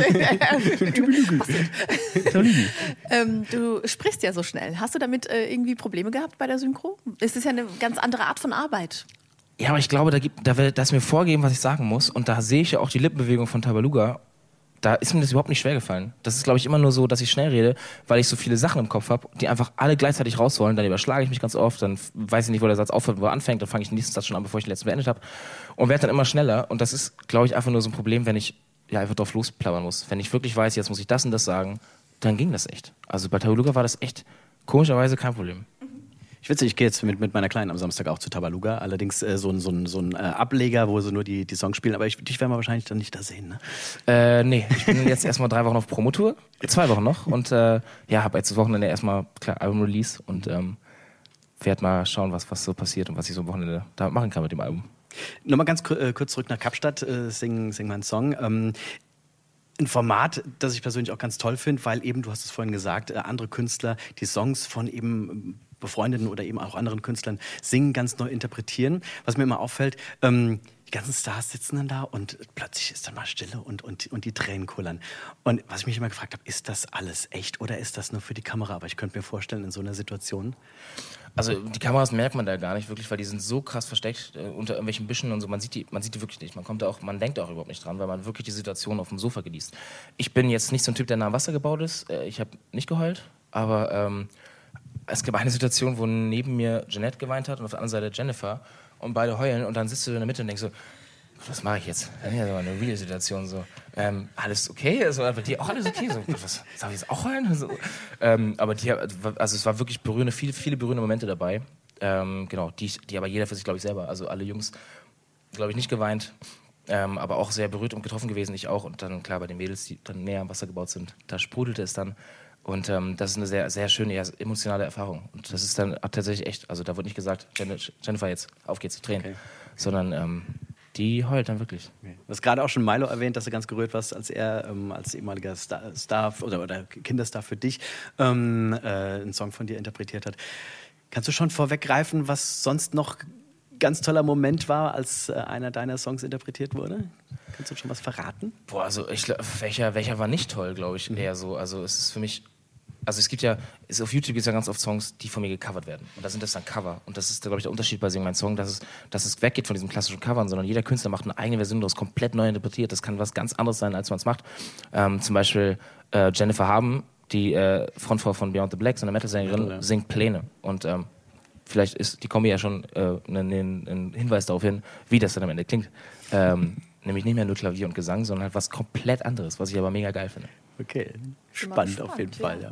ähm, du sprichst ja so schnell. Hast du damit äh, irgendwie Probleme gehabt bei der Synchro? Es ist ja eine ganz andere Art von Arbeit. Ja, aber ich glaube, da, gibt, da wird das mir vorgeben, was ich sagen muss. Und da sehe ich ja auch die Lippenbewegung von Tabaluga. Da ist mir das überhaupt nicht schwer gefallen. Das ist, glaube ich, immer nur so, dass ich schnell rede, weil ich so viele Sachen im Kopf habe, die einfach alle gleichzeitig raus wollen. Dann überschlage ich mich ganz oft, dann weiß ich nicht, wo der Satz aufhört, wo er anfängt, dann fange ich den nächsten Satz schon an, bevor ich den letzten beendet habe. Und werde dann immer schneller. Und das ist, glaube ich, einfach nur so ein Problem, wenn ich ja einfach drauf losplappern muss. Wenn ich wirklich weiß, jetzt muss ich das und das sagen, dann ging das echt. Also bei Tabaluga war das echt komischerweise kein Problem. Ich weiß ich gehe jetzt mit, mit meiner Kleinen am Samstag auch zu Tabaluga. Allerdings äh, so ein, so ein, so ein äh, Ableger, wo sie nur die, die Songs spielen. Aber ich, dich werden wir wahrscheinlich dann nicht da sehen, ne? Äh, nee, ich bin jetzt erstmal drei Wochen auf Promotour. Zwei Wochen noch. Und äh, ja, habe jetzt das Wochenende erstmal klar Album-Release und ähm, werde mal schauen, was, was so passiert und was ich so am Wochenende da machen kann mit dem Album. Nochmal ganz äh, kurz zurück nach Kapstadt, äh, sing, sing meinen Song. Ähm, ein Format, das ich persönlich auch ganz toll finde, weil eben, du hast es vorhin gesagt, äh, andere Künstler die Songs von eben befreundeten oder eben auch anderen Künstlern singen, ganz neu interpretieren. Was mir immer auffällt, ähm, die ganzen Stars sitzen dann da und plötzlich ist dann mal Stille und, und, und die Tränen kullern. Und was ich mich immer gefragt habe, ist das alles echt oder ist das nur für die Kamera? Aber ich könnte mir vorstellen, in so einer Situation. Also die Kameras merkt man da gar nicht wirklich, weil die sind so krass versteckt äh, unter irgendwelchen Büschen und so. Man sieht die, man sieht die wirklich nicht. Man kommt da auch, man denkt auch überhaupt nicht dran, weil man wirklich die Situation auf dem Sofa genießt. Ich bin jetzt nicht so ein Typ, der nah am Wasser gebaut ist. Äh, ich habe nicht geheult, aber ähm, es gab eine Situation, wo neben mir Jeanette geweint hat und auf der anderen Seite Jennifer und beide heulen und dann sitzt du in der Mitte und denkst so, was mache ich jetzt? Das ist eine real Situation so. Ähm, alles okay? Also bei dir auch alles okay? So, was, soll ich jetzt auch heulen? So, ähm, aber die, also es war wirklich berührende, viele, viele berührende Momente dabei. Ähm, genau, die, die aber jeder für sich, glaube ich, selber. Also alle Jungs, glaube ich, nicht geweint, ähm, aber auch sehr berührt und getroffen gewesen, ich auch. Und dann klar bei den Mädels, die dann näher am Wasser gebaut sind, da sprudelte es dann. Und ähm, das ist eine sehr, sehr schöne, emotionale Erfahrung. Und das ist dann tatsächlich echt, also da wird nicht gesagt, Jennifer, jetzt auf geht's, Tränen, okay. sondern ähm, die heult dann wirklich. Okay. Du hast gerade auch schon Milo erwähnt, dass du ganz gerührt warst, als er ähm, als ehemaliger Star, Star, oder, oder Kinderstar für dich ähm, äh, einen Song von dir interpretiert hat. Kannst du schon vorweggreifen, was sonst noch ganz toller Moment war, als äh, einer deiner Songs interpretiert wurde? Kannst du schon was verraten? Boah, also ich, welcher, welcher war nicht toll, glaube ich, mhm. eher so. Also es ist für mich also es gibt ja, es, auf YouTube gibt es ja ganz oft Songs, die von mir gecovert werden. Und da sind das dann Cover. Und das ist, glaube ich, der Unterschied bei Sing mein Song, dass es, dass es weggeht von diesen klassischen Covern, sondern jeder Künstler macht eine eigene Version daraus, komplett neu interpretiert. Das kann was ganz anderes sein, als man es macht. Ähm, zum Beispiel äh, Jennifer Haben, die äh, Frontfrau von Beyond the Black, so eine Metal-Sängerin, ja. singt Pläne. Und ähm, vielleicht ist die Kombi ja schon äh, ein, ein, Hinweis darauf hin, wie das dann am Ende klingt. Ähm, nämlich nicht mehr nur Klavier und Gesang, sondern halt was komplett anderes, was ich aber mega geil finde. Okay, spannend auf jeden Fall. Ja.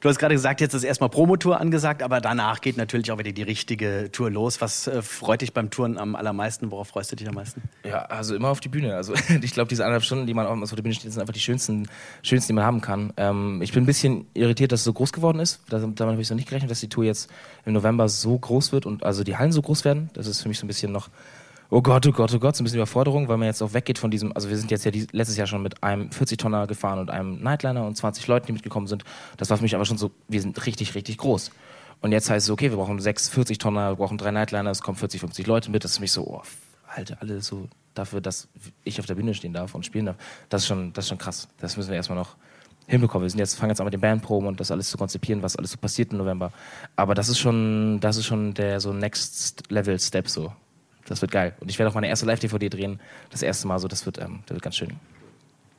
Du hast gerade gesagt, jetzt ist erstmal Promotour angesagt, aber danach geht natürlich auch wieder die richtige Tour los. Was äh, freut dich beim Touren am allermeisten? Worauf freust du dich am meisten? Ja, also immer auf die Bühne. Also ich glaube, diese anderthalb Stunden, die man auf der Bühne steht, sind einfach die schönsten, schönsten, die man haben kann. Ähm, ich bin ein bisschen irritiert, dass es so groß geworden ist. Damit habe ich noch nicht gerechnet, dass die Tour jetzt im November so groß wird und also die Hallen so groß werden. Das ist für mich so ein bisschen noch oh Gott, oh Gott, oh Gott, so ein bisschen Überforderung, weil man jetzt auch weggeht von diesem, also wir sind jetzt ja letztes Jahr schon mit einem 40-Tonner gefahren und einem Nightliner und 20 Leuten, die mitgekommen sind. Das war für mich aber schon so, wir sind richtig, richtig groß. Und jetzt heißt es, okay, wir brauchen sechs 40-Tonner, wir brauchen drei Nightliner, es kommen 40, 50 Leute mit. Das ist für mich so, oh, Alter, alle so dafür, dass ich auf der Bühne stehen darf und spielen darf. Das ist schon, das ist schon krass. Das müssen wir erstmal noch hinbekommen. Wir sind jetzt, fangen jetzt an mit den Bandproben und das alles zu konzipieren, was alles so passiert im November. Aber das ist schon, das ist schon der so Next Level Step so. Das wird geil. Und ich werde auch meine erste Live-DVD drehen. Das erste Mal so, das wird, ähm, das wird ganz schön.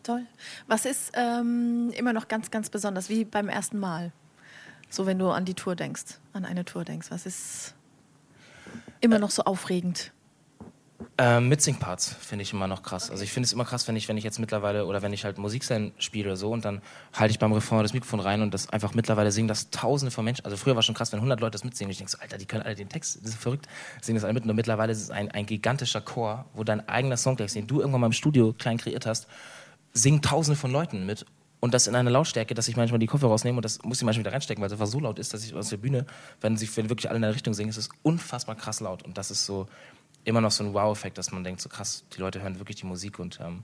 Toll. Was ist ähm, immer noch ganz, ganz besonders, wie beim ersten Mal? So, wenn du an die Tour denkst, an eine Tour denkst. Was ist immer noch so aufregend? Ähm, Mitsing-Parts finde ich immer noch krass. Also ich finde es immer krass, wenn ich, wenn ich jetzt mittlerweile oder wenn ich halt Musik spiele oder so und dann halte ich beim Refrain das Mikrofon rein und das einfach mittlerweile singen das tausende von Menschen. Also früher war schon krass, wenn 100 Leute das mitsingen. Ich denke so, Alter, die können alle den Text, das ist verrückt, singen das alle mit. Und mittlerweile ist es ein, ein gigantischer Chor, wo dein eigener Songtext, den du irgendwann mal im Studio klein kreiert hast, singen tausende von Leuten mit und das in einer Lautstärke, dass ich manchmal die Koffer rausnehme und das muss ich manchmal wieder reinstecken, weil es einfach so laut ist, dass ich aus der Bühne, wenn sie wirklich alle in eine Richtung singen, ist es unfassbar krass laut und das ist so immer noch so ein Wow-Effekt, dass man denkt, so krass, die Leute hören wirklich die Musik und ähm,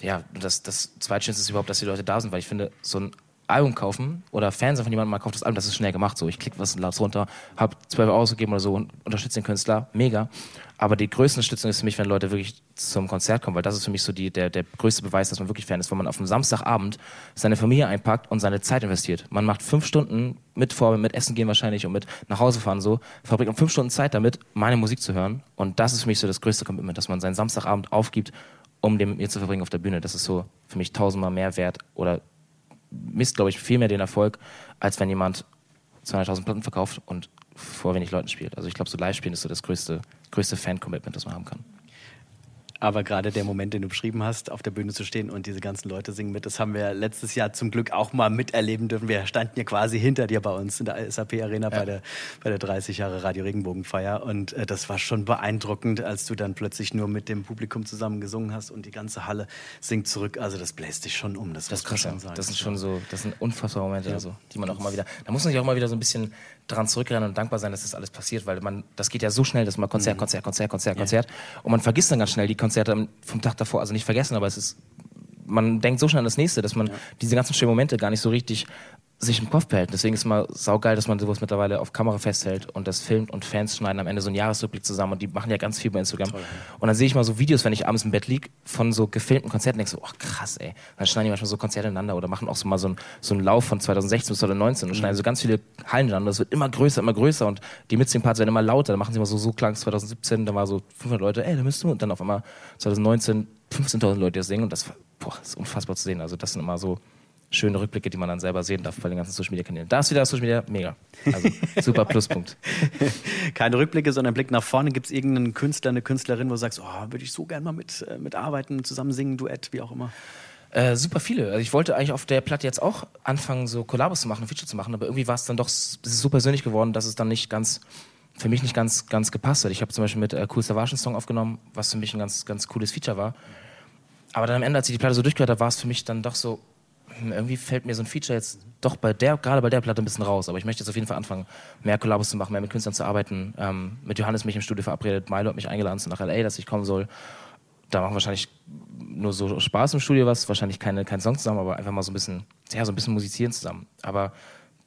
ja, das, das Zweitschönste ist überhaupt, dass die Leute da sind, weil ich finde, so ein Album kaufen oder Fans von jemandem mal kauft das Album, das ist schnell gemacht. So, ich klicke was laut runter, habe 12 Euro ausgegeben oder so und unterstütze den Künstler, mega. Aber die größte Unterstützung ist für mich, wenn Leute wirklich zum Konzert kommen, weil das ist für mich so die, der, der größte Beweis, dass man wirklich Fan ist, wenn man auf einem Samstagabend seine Familie einpackt und seine Zeit investiert. Man macht fünf Stunden mit vor, mit Essen gehen wahrscheinlich und mit nach Hause fahren so, verbringt fünf Stunden Zeit damit, meine Musik zu hören. Und das ist für mich so das größte Commitment, dass man seinen Samstagabend aufgibt, um den mir zu verbringen auf der Bühne. Das ist so für mich tausendmal mehr wert oder misst, glaube ich, viel mehr den Erfolg, als wenn jemand 200.000 Platten verkauft und vor wenig Leuten spielt. Also ich glaube, so Live-Spielen ist so das größte, größte Fan-Commitment, das man haben kann. Aber gerade der Moment, den du beschrieben hast, auf der Bühne zu stehen und diese ganzen Leute singen mit, das haben wir letztes Jahr zum Glück auch mal miterleben dürfen. Wir standen ja quasi hinter dir bei uns in der SAP Arena ja. bei, der, bei der 30 Jahre Radio Regenbogenfeier. Und äh, das war schon beeindruckend, als du dann plötzlich nur mit dem Publikum zusammen gesungen hast und die ganze Halle singt zurück. Also das bläst dich schon um. Das, das, krass, schon sagen. das sind schon so, das sind unfassbare Momente, ja. also, die man auch immer wieder, da muss man sich auch mal wieder so ein bisschen dran zurückrennen und dankbar sein, dass das alles passiert, weil man, das geht ja so schnell, dass man Konzert, mhm. Konzert, Konzert, Konzert, Konzert und man vergisst dann ganz schnell die Konzerte vom Tag davor, also nicht vergessen, aber es ist, man denkt so schnell an das nächste, dass man ja. diese ganzen schönen Momente gar nicht so richtig sich im Kopf behält. Deswegen ist es mal saugeil, dass man sowas mittlerweile auf Kamera festhält und das filmt und Fans schneiden am Ende so einen Jahresrückblick zusammen und die machen ja ganz viel bei Instagram. Toll, ja. Und dann sehe ich mal so Videos, wenn ich abends im Bett liege, von so gefilmten Konzerten denke so, ach krass, ey. Dann schneiden die manchmal so Konzerte ineinander oder machen auch so mal so, ein, so einen Lauf von 2016 bis 2019 und mhm. schneiden so ganz viele Hallen ineinander. Das wird immer größer, immer größer und die Mitsing-Parts werden immer lauter. Dann machen sie immer so, so klang 2017, da war so 500 Leute, ey, da müsst du. Und dann auf einmal 2019 15.000 Leute, das singen und das, boah, das ist unfassbar zu sehen. Also das sind immer so schöne Rückblicke, die man dann selber sehen darf bei den ganzen Social Media Kanälen. Da ist wieder Social Media mega. Also super Pluspunkt. Keine Rückblicke, sondern Blick nach vorne. Gibt es irgendeinen Künstler, eine Künstlerin, wo du sagst, oh, würde ich so gerne mal mit, äh, mitarbeiten, zusammen singen, Duett, wie auch immer? Äh, super viele. Also ich wollte eigentlich auf der Platte jetzt auch anfangen, so Kollabos zu machen, Feature zu machen, aber irgendwie war es dann doch so persönlich geworden, dass es dann nicht ganz für mich nicht ganz, ganz gepasst hat. Ich habe zum Beispiel mit äh, Cool Savage einen Song aufgenommen, was für mich ein ganz, ganz cooles Feature war. Aber dann am Ende, als ich die Platte so durchgehört habe, war es für mich dann doch so, irgendwie fällt mir so ein Feature jetzt doch bei der, gerade bei der Platte ein bisschen raus. Aber ich möchte jetzt auf jeden Fall anfangen, mehr Kollabos zu machen, mehr mit Künstlern zu arbeiten. Ähm, mit Johannes mich im Studio verabredet, Milo hat mich eingeladen nach LA, dass ich kommen soll. Da machen wir wahrscheinlich nur so Spaß im Studio was, wahrscheinlich keine, kein Song zusammen, aber einfach mal so ein bisschen, ja, so ein bisschen musizieren zusammen. Aber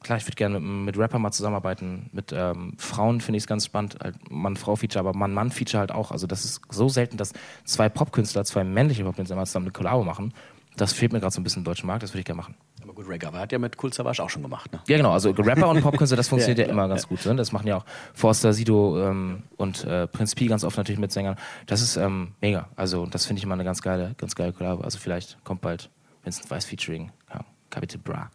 klar, ich würde gerne mit, mit Rapper mal zusammenarbeiten. Mit ähm, Frauen finde ich es ganz spannend. Halt Mann-Frau-Feature, aber Mann-Mann-Feature halt auch. Also das ist so selten, dass zwei Popkünstler, zwei männliche Popkünstler mal zusammen eine Kollabo machen. Das fehlt mir gerade so ein bisschen im deutschen Markt, das würde ich gerne machen. Aber gut, Ray hat ja mit Cool Savage auch schon gemacht, ne? Ja, genau. Also Rapper und Popkünstler, das funktioniert ja, ja, immer ganz ja. gut. Ne? Das machen ja auch Forster, Sido ähm, und äh, Prinz Pi ganz oft natürlich mit Sängern. Das ist ähm, mega. Also das finde ich immer eine ganz geile, ganz geile Kollabo. Also vielleicht kommt bald Vincent Weiss Featuring ja, Capital Bra.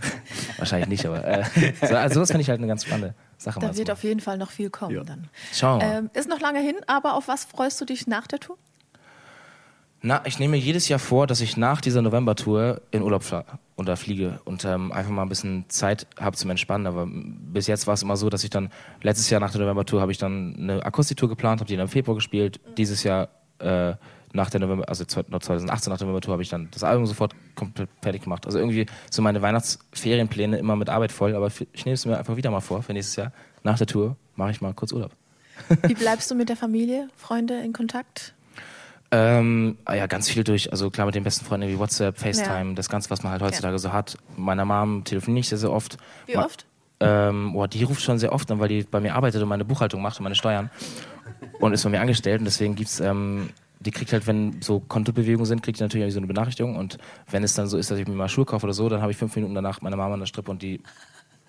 Wahrscheinlich nicht, aber äh, so, also das finde ich halt eine ganz spannende Sache. Da wird auf jeden Fall noch viel kommen dann. Schauen wir mal. Ähm, ist noch lange hin, aber auf was freust du dich nach der Tour? Na, ich nehme mir jedes Jahr vor, dass ich nach dieser November-Tour in Urlaub fliege und ähm, einfach mal ein bisschen Zeit habe zum Entspannen. Aber bis jetzt war es immer so, dass ich dann letztes Jahr nach der November-Tour habe ich dann eine Akustiktour geplant, habe die dann im Februar gespielt. Dieses Jahr äh, nach der November, also 2018 nach der November-Tour habe ich dann das Album sofort komplett fertig gemacht. Also irgendwie so meine Weihnachtsferienpläne immer mit Arbeit voll, aber ich nehme es mir einfach wieder mal vor für nächstes Jahr. Nach der Tour mache ich mal kurz Urlaub. Wie bleibst du mit der Familie, Freunde in Kontakt? Ähm, ah ja, ganz viel durch, also klar mit den besten Freunden wie WhatsApp, FaceTime, das Ganze, was man halt heutzutage so hat. Meiner Mom telefoniere ich sehr, sehr oft. Wie Ma- oft? Ähm, boah, die ruft schon sehr oft an, weil die bei mir arbeitet und meine Buchhaltung macht und meine Steuern. Und ist bei mir angestellt und deswegen gibt's, ähm, die kriegt halt, wenn so Kontobewegungen sind, kriegt die natürlich so eine Benachrichtigung und wenn es dann so ist, dass ich mir mal Schuhe kaufe oder so, dann habe ich fünf Minuten danach meine Mama an der Strippe und die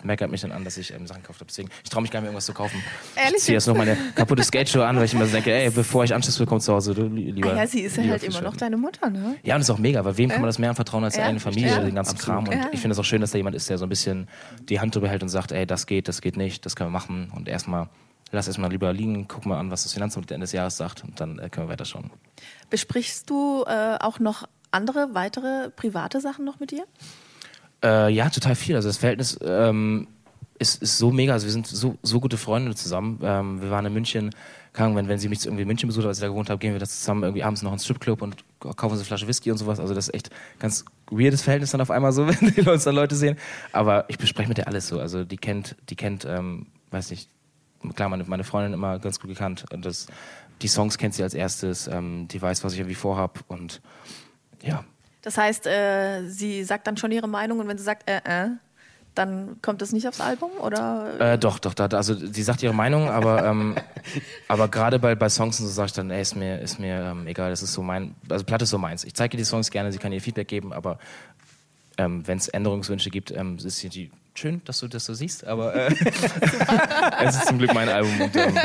meckert mich dann an, dass ich ähm, Sachen gekauft habe. Deswegen, ich traue mich gar nicht mehr irgendwas zu kaufen. Ehrlich Ich ziehe jetzt noch meine kaputte Skate-Show an, weil ich immer so denke, ey, bevor ich Anschluss bekomme zu Hause, du li- lieber. Ah ja, sie ist ja halt immer noch deine Mutter, ne? Ja, und das ist auch mega, weil wem kann man das mehr anvertrauen als der Ja, eigenen Familie, ja. den ganzen Absolut. Kram. Und Ja. ich finde es auch schön, dass da jemand ist, der so ein bisschen die Hand drüber hält und sagt, ey, das geht, das geht nicht, das können wir machen. Und erstmal, lass erstmal lieber liegen, guck mal an, was das Finanzamt Ende des Jahres sagt und dann äh, können wir weiterschauen. Besprichst du äh, auch noch andere, weitere private Sachen noch mit ihr? Äh, ja, total viel. Also das Verhältnis ähm, ist, ist so mega. Also wir sind so, so gute Freunde zusammen. Ähm, wir waren in München, Ahnung, wenn, wenn sie mich irgendwie in München besucht hat, als ich da gewohnt habe, gehen wir das zusammen irgendwie abends noch ins Stripclub und kaufen uns eine Flasche Whisky und sowas. Also das ist echt ganz weirdes Verhältnis dann auf einmal so, wenn die uns dann Leute sehen. Aber ich bespreche mit der alles so. Also die kennt, die kennt, ähm, weiß nicht, klar, meine, meine Freundin immer ganz gut gekannt. Und das, die Songs kennt sie als erstes, ähm, die weiß, was ich irgendwie vorhab und ja, Das heißt, äh, sie sagt dann schon ihre Meinung und wenn sie sagt, äh, äh, dann kommt das nicht aufs Album? Oder? Äh, doch, doch, da, also sie sagt ihre Meinung, aber, ähm, aber gerade bei, bei Songs und so sage ich dann, ey, ist mir, ist mir ähm, egal, das ist so mein, also Platte ist so meins. Ich zeige ihr die Songs gerne, sie kann ihr Feedback geben, aber ähm, wenn es Änderungswünsche gibt, ähm, ist sie die schön, dass du das so siehst, aber äh, es ist zum Glück mein Album. Und, ähm,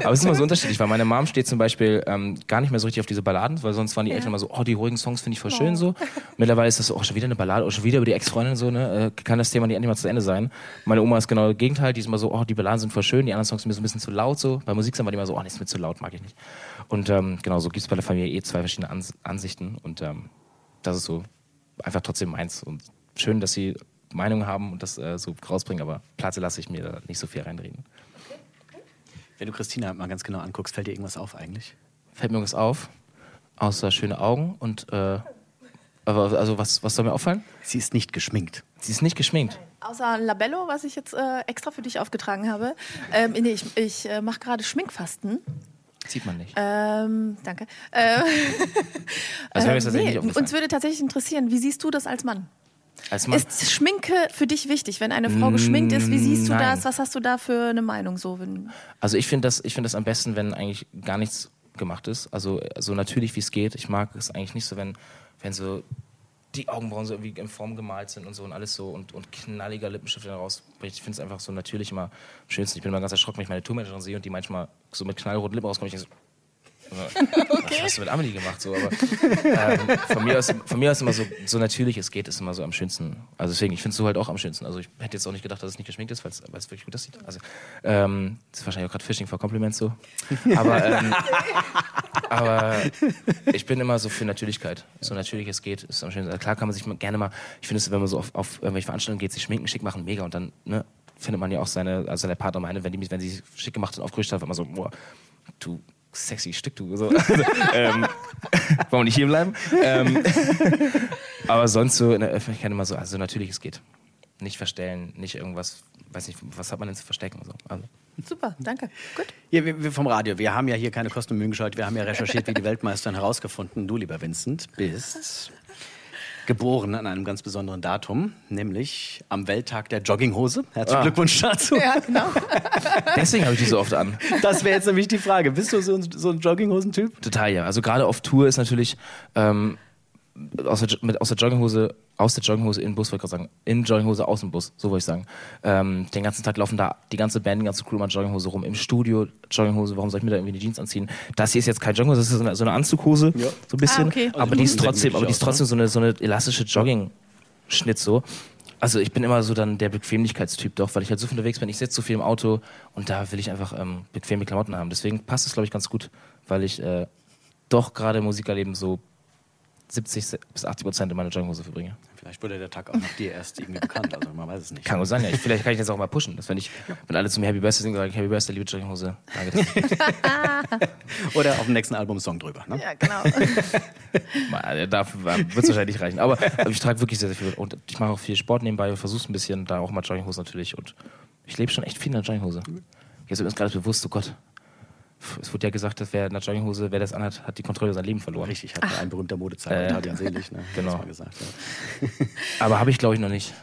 aber es ist immer so unterschiedlich, weil meine Mom steht zum Beispiel ähm, gar nicht mehr so richtig auf diese Balladen, weil sonst waren die Eltern immer so, oh, die ruhigen Songs finde ich voll schön so. Mittlerweile ist das so, oh, schon wieder eine Ballade, oh, schon wieder über die Ex-Freundin so, ne? Äh, kann das Thema nicht endlich mal zu Ende sein? Meine Oma ist genau das Gegenteil, die ist immer so, oh, die Balladen sind voll schön, die anderen Songs sind mir so ein bisschen zu laut so. Bei Musik sind wir immer so, oh, nee, ist mir zu laut, mag ich nicht. Und ähm, genau, so gibt es bei der Familie eh zwei verschiedene Ans Ansichten und ähm, das ist so einfach trotzdem meins und schön, dass sie Meinungen haben und das äh, so rausbringen, aber Platte lasse ich mir da nicht so viel reinreden. Wenn du Christina mal ganz genau anguckst, fällt dir irgendwas auf eigentlich? Fällt mir irgendwas auf, außer schöne Augen und äh, aber also was, was soll mir auffallen? Sie ist nicht geschminkt. Sie ist nicht geschminkt. Außer ein Labello, was ich jetzt äh, extra für dich aufgetragen habe. Ähm, nee, ich, ich äh, mache gerade Schminkfasten. Sieht man nicht. Ähm, danke. Äh, Also ähm, tatsächlich nicht aufgefallen. uns würde tatsächlich interessieren, wie siehst du das als Mann? Als Mann, Ist Schminke für dich wichtig? Wenn eine Frau geschminkt ist, wie siehst du Nein. das? Was hast du da für eine Meinung? So, wenn, also ich finde das, ich finde das am besten, wenn eigentlich gar nichts gemacht ist. Also so natürlich wie es geht. Ich mag es eigentlich nicht so, wenn, wenn so die Augenbrauen so irgendwie in Form gemalt sind und so und alles so und, und knalliger Lippenstift dann rausbricht. Ich finde es einfach so natürlich immer am schönsten. Ich bin immer ganz erschrocken, wenn ich meine Tourmanagerin sehe und die manchmal so mit knallroten Lippen rauskommt. Ich denke so, was hast du mit Amelie gemacht? So, aber ähm, von, mir aus, von mir aus immer so, so natürlich es geht, ist immer so am schönsten. Also deswegen, ich finde es so halt auch am schönsten. Also ich hätte jetzt auch nicht gedacht, dass es nicht geschminkt ist, weil es wirklich gut aussieht. Also ähm, das ist wahrscheinlich auch gerade Fishing for Compliments so. Aber, ähm, aber ich bin immer so für Natürlichkeit. So natürlich es geht, ist am schönsten. Also klar kann man sich gerne mal, ich finde es, wenn man so auf, auf irgendwelche Veranstaltungen geht, sich schminken, schick machen, mega. Und dann ne, findet man ja auch seine, also seine Partner meine, wenn die wenn sie schick gemacht und aufgerüstet hat, wird man so, boah, du sexy Stück, du. So. Also, ähm, wollen wir nicht hier bleiben? Ähm, aber sonst so in der Öffentlichkeit immer so, also natürlich es geht. Nicht verstellen, nicht irgendwas, weiß nicht, was hat man denn zu verstecken? So. Also, super, danke. Gut. Ja, wir, wir vom Radio, wir haben ja hier keine Kosten und Mühen gescheut. Wir haben ja recherchiert, wie die Weltmeisterin herausgefunden. Du, lieber Vincent, bist geboren an einem ganz besonderen Datum, nämlich am Welttag der Jogginghose. Herzlichen Ah. Glückwunsch dazu. Ja, genau. deswegen habe ich die so oft an. Das wäre jetzt nämlich die Frage. Bist du so ein, so ein Jogginghosentyp? Total, ja. Also gerade auf Tour ist natürlich ähm, aus, der, mit, aus der Jogginghose, aus der Jogginghose in den Bus, wollte ich gerade sagen, in Jogginghose aus dem Bus, so wollte ich sagen. Ähm, den ganzen Tag laufen da die ganze Band, die ganze Crew mal Jogginghose rum. Im Studio Jogginghose, warum soll ich mir da irgendwie die Jeans anziehen? Das hier ist jetzt keine Jogginghose, das ist so eine, so eine Anzughose, Ja. so ein bisschen. Ah, okay. Aber Also die ist trotzdem, aber die ist aus, trotzdem so eine, so eine elastische Jogging-Schnitt so. Also ich bin immer so dann der Bequemlichkeitstyp doch, weil ich halt so viel unterwegs bin. Ich sitze so viel im Auto und da will ich einfach ähm, bequeme Klamotten haben. Deswegen passt es, glaube ich, ganz gut, weil ich äh, doch gerade im Musikerleben so 70 bis 80 Prozent in meiner Jogginghose verbringe. Vielleicht wurde der Tag auch nach dir erst irgendwie bekannt, also man weiß es nicht. Kann gut sein, ja. Ich, vielleicht kann ich das auch mal pushen. Dass wenn ich, wenn alle zu mir Happy Birthday singen, sage ich Happy Birthday, liebe Jogginghose. Danke. Oder auf dem nächsten Album Song drüber. Ne? Ja, genau. Mal, Da wird es wahrscheinlich nicht reichen. Aber, ich trage wirklich sehr, sehr viel. Und ich mache auch viel Sport nebenbei und versuche ein bisschen, da auch mal Jogginghose natürlich. Und ich lebe schon echt viel in der Jogginghose. Jetzt wird mir gerade bewusst, oh Gott, es wurde ja gesagt, dass wer in der Jogginghose, wer das anhat, hat die Kontrolle über sein Leben verloren. Richtig, hat ein berühmter Modezeiger, Äh, Tadjan Selig, ne? genau. Das mal gesagt, ja. Aber habe ich, glaube ich, noch nicht.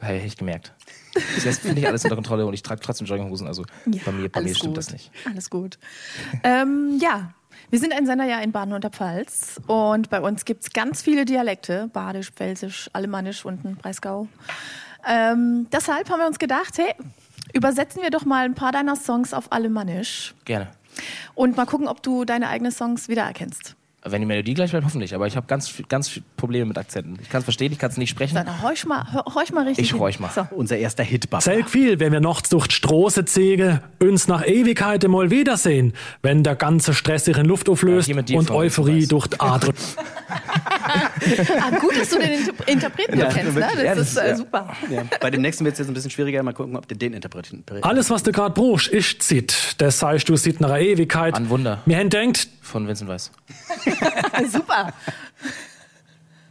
Habe ich gemerkt. Bis jetzt finde ich alles unter Kontrolle und ich trage trotzdem Jogginghosen. Also bei mir, bei mir stimmt gut. das nicht. Alles gut. ähm, ja, wir sind ein Sender ja in Baden und der Pfalz und bei uns gibt es ganz viele Dialekte, Badisch, Pfälzisch, Alemannisch und ein Breisgau. Ähm, deshalb haben wir uns gedacht, hey, übersetzen wir doch mal ein paar deiner Songs auf Alemannisch Gerne. Und mal gucken, ob du deine eigenen Songs wiedererkennst. Wenn die Melodie gleich bleibt, hoffentlich. Aber ich habe ganz, ganz viel Probleme mit Akzenten. Ich kann es verstehen, ich kann es nicht sprechen. Dann horch mal, hör- horch mal richtig. Ich horch mal. So. Unser erster Hitbuffer. Selg viel, wenn wir nachts durch die Straße ziehen, uns nach Ewigkeit mal wiedersehen, wenn der ganze Stress sich in Luft auflöst Ja, und Euphorie durch die Adern. Ah, gut, dass du den Inter Interpreten Ja, kennst, ne? Das ja, ist das- äh, ja. super. Ja. Bei dem nächsten wird es jetzt ein bisschen schwieriger. Mal gucken, ob du den interpretieren Alles, was du gerade brauchst, ist Zit. Das sagst du, sieht nach einer Ewigkeit. An Wunder. Mir denkt, Von Vincent Weiss. super.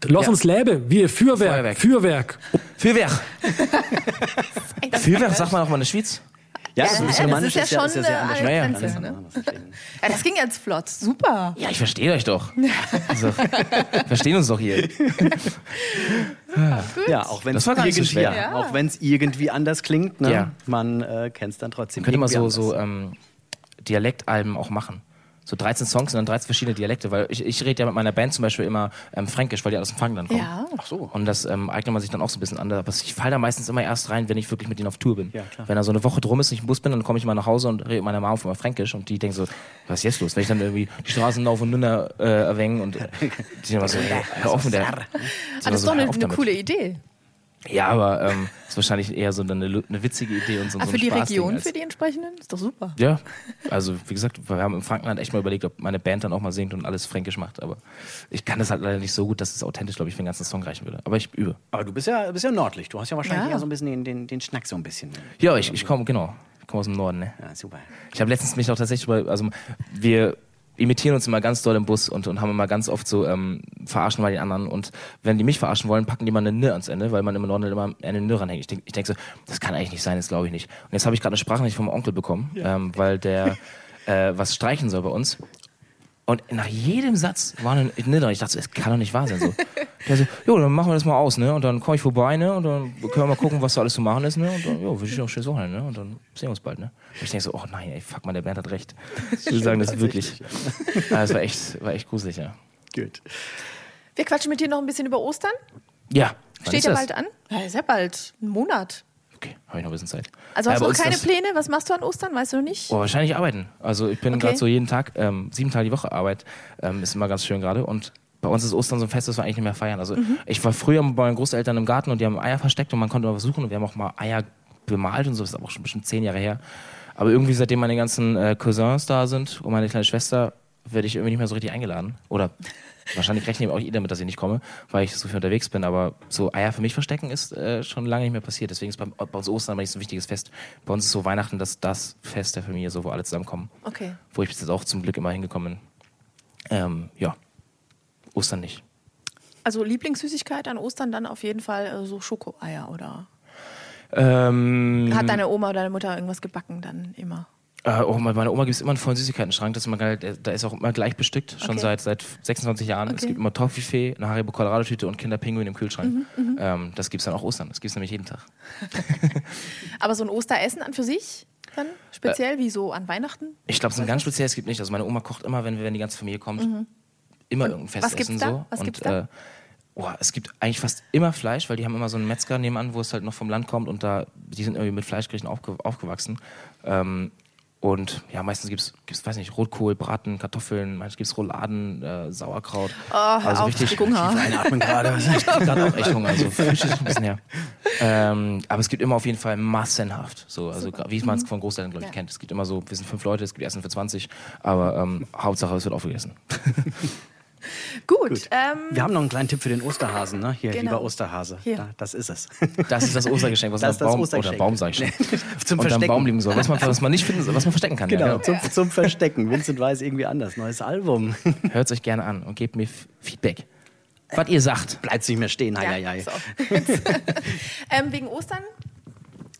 lass uns leben, wie ein Feuerwerk. Feuerwerk. Feuerwerk. Fürwerk. Fürwerk, sagt man auch mal in der Schweiz. Ja, Ja, so ein das bisschen ist romantisch ja ist ja, ist ja schon, sehr anders. eine Ja, ja, Grenze, Alles ne? deswegen. Ja, das ging jetzt flott. Super. Ja, ich verstehe euch doch. Also, verstehen uns doch hier. Ja, auch wenn Das es so irgendwie, schwer. Ja. auch irgendwie anders klingt, ne? Ja. man äh, kennt es dann trotzdem. Können immer so, irgendwie so anders. ähm, Dialektalben auch machen. So 13 Songs und dann 13 verschiedene Dialekte, weil ich, ich rede ja mit meiner Band zum Beispiel immer ähm, Fränkisch, weil die aus dem Frankenland kommen. Ja. Ach so. Und das ähm, eignet man sich dann auch so ein bisschen an. Aber ich falle da meistens immer erst rein, wenn ich wirklich mit denen auf Tour bin. Ja, klar. Wenn da so eine Woche drum ist, ich im Bus bin, dann komme ich mal nach Hause und rede mit meiner Mama immer Fränkisch und die denkt so, was ist jetzt los? Wenn ich dann irgendwie die Straßen laufe und Nünner äh, erwängen und die sind immer so, hey, hör auf mit der. Ah, das ist doch eine, auf eine coole Idee. Ja, aber ähm, ist wahrscheinlich eher so eine, eine witzige Idee und so, Ah, so für ein die Spaßding Region, als- für die entsprechenden? Ist doch super. Ja, also wie gesagt, wir haben im Frankenland echt mal überlegt, ob meine Band dann auch mal singt und alles fränkisch macht. Aber ich kann das halt leider nicht so gut, dass es authentisch, glaube ich, für den ganzen Song reichen würde. Aber ich übe. Aber du bist ja, bist ja nördlich. Du hast ja wahrscheinlich Ja. eher so ein bisschen den, den, den Schnack so ein bisschen. Ja, ich, ich komme, genau. Ich komme aus dem Norden, ne? Ja, super. Ich habe letztens mich auch tatsächlich, über- also wir imitieren uns immer ganz doll im Bus und, und haben immer ganz oft so, ähm, verarschen mal die anderen und wenn die mich verarschen wollen, packen die mal eine Nö ans Ende, weil man im Norden immer eine Nö ranhängt. Ich denke ich denk so, das kann eigentlich nicht sein, das glaube ich nicht. Und jetzt habe ich gerade eine Sprachnachricht vom Onkel bekommen, ähm, weil der äh, was streichen soll bei uns. Und nach jedem Satz war eine Nö dran. Ich dachte so, es kann doch nicht wahr sein. So. Der so, jo, dann machen wir das mal aus, ne? Und dann komme ich vorbei, ne? Und dann können wir mal gucken, was da alles zu machen ist, ne? Und dann, jo, wünsche ich ein schönes Wochenende, ne? Und dann sehen wir uns bald, ne? Und ich denke so, oh nein, ey, fuck mal, der Bernd hat recht. Ich will sagen, das ist wirklich. Ja, das war echt, war echt gruselig, ja. Gut. Wir quatschen mit dir noch ein bisschen über Ostern. Ja. Steht ja bald an. Ja, ist ja bald. Ein Monat. Okay, habe ich noch ein bisschen Zeit. Also hast du noch keine Pläne? Was machst du an Ostern? Weißt du noch nicht? Oh, wahrscheinlich arbeiten. Also ich bin Okay. gerade so jeden Tag, ähm, sieben Tage die Woche Arbeit, ähm, ist immer ganz schön gerade. Und bei uns ist Ostern so ein Fest, das wir eigentlich nicht mehr feiern. Also Mhm. ich war früher bei meinen Großeltern im Garten und die haben Eier versteckt und man konnte mal was suchen und wir haben auch mal Eier bemalt und so, das ist aber auch schon bestimmt zehn Jahre her. Aber irgendwie, seitdem meine ganzen äh, Cousins da sind und meine kleine Schwester, werde ich irgendwie nicht mehr so richtig eingeladen. Oder wahrscheinlich rechnen auch ihr damit, dass ich nicht komme, weil ich so viel unterwegs bin. Aber so Eier für mich verstecken ist äh, schon lange nicht mehr passiert. Deswegen ist bei, bei uns Ostern aber nicht so ein wichtiges Fest. Bei uns ist so Weihnachten das, das Fest der Familie, so wo alle zusammenkommen. Okay. Wo ich bis jetzt auch zum Glück immer hingekommen bin. Ähm, ja, Ostern nicht. Also Lieblingssüßigkeit an Ostern dann auf jeden Fall äh, so Schokoeier oder Ähm, hat deine Oma oder deine Mutter irgendwas gebacken dann immer? Äh, oh, bei meiner Oma gibt es immer einen vollen Süßigkeiten-Schrank. Das ist immer Da ist auch immer gleich bestückt, schon Okay. seit, seit 26 Jahren. Es Okay. gibt immer Toffifee, eine Haribo Colorado-Tüte und Kinderpinguin im Kühlschrank. Mhm, ähm, das gibt es dann auch Ostern. Das gibt es nämlich jeden Tag. Aber so ein Osteressen an für sich dann speziell, wie so an Weihnachten? Ich glaube, so ein ganz spezielles gibt nicht. Also meine Oma kocht immer, wenn, wenn die ganze Familie kommt, immer irgendein Mhm. was Festessen gibt's da? so. Was und, gibt's da? Äh, oh, es gibt eigentlich fast immer Fleisch, weil die haben immer so einen Metzger nebenan, wo es halt noch vom Land kommt und da, die sind irgendwie mit Fleischgerichten aufge, aufgewachsen. Ähm, und ja, meistens gibt es, gibt's, weiß nicht, Rotkohl, Braten, Kartoffeln, manchmal gibt es Rouladen, äh, Sauerkraut. Oh, hör auf, ich krieg Hunger. Einatmen gerade. Ich krieg gerade auch echt Hunger, also Frühstück ist ein bisschen her. Ähm, aber es gibt immer auf jeden Fall massenhaft, so, also gra- wie man es von Großeltern, glaube ich, Ja. kennt. Es gibt immer so, wir sind fünf Leute, es gibt Essen für 20, aber ähm, Hauptsache es wird aufgegessen. Gut. Ähm, Wir haben noch einen kleinen Tipp für den Osterhasen, ne? Hier, Genau. lieber Osterhase. Hier. Da, das ist es. Das ist das Ostergeschenk, was Das ist man das Baum, Ostergeschenk. oder Baum, sag ich schon, Zum unterm Verstecken. Baum liegen soll, was man, was man nicht finden, was man verstecken kann. Genau, Ja, zum, zum Verstecken. Vincent Weiß irgendwie anders. Neues Album. Hört es euch gerne an und gebt mir Feedback. Was ihr sagt. Bleibt nicht mehr stehen. Hei, hei, ähm, wegen Ostern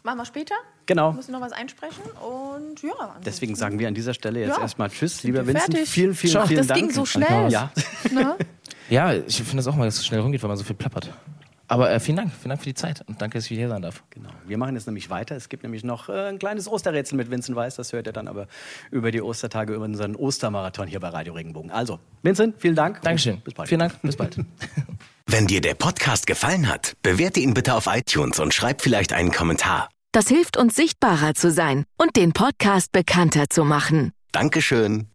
machen wir später. Genau. Wir müssen noch was einsprechen und ja. Deswegen sagen wir an dieser Stelle jetzt Ja. erstmal Tschüss, lieber Vincent. fertig? Vielen, vielen, Ciao. vielen das Dank. ging so schnell. Ja. Ne? Ja, ich finde es auch mal, dass es so schnell rumgeht, weil man so viel plappert. Aber äh, vielen Dank, vielen Dank für die Zeit und danke, dass ich hier sein darf. Genau. Wir machen jetzt nämlich weiter. Es gibt nämlich noch äh, ein kleines Osterrätsel mit Vincent Weiß. Das hört ihr dann aber über die Ostertage, über unseren Ostermarathon hier bei Radio Regenbogen. Also, Vincent, vielen Dank. Dankeschön. Bis bald. Vielen Dank, bis bald. Wenn dir der Podcast gefallen hat, bewerte ihn bitte auf iTunes und schreib vielleicht einen Kommentar. Das hilft uns sichtbarer zu sein und den Podcast bekannter zu machen. Dankeschön.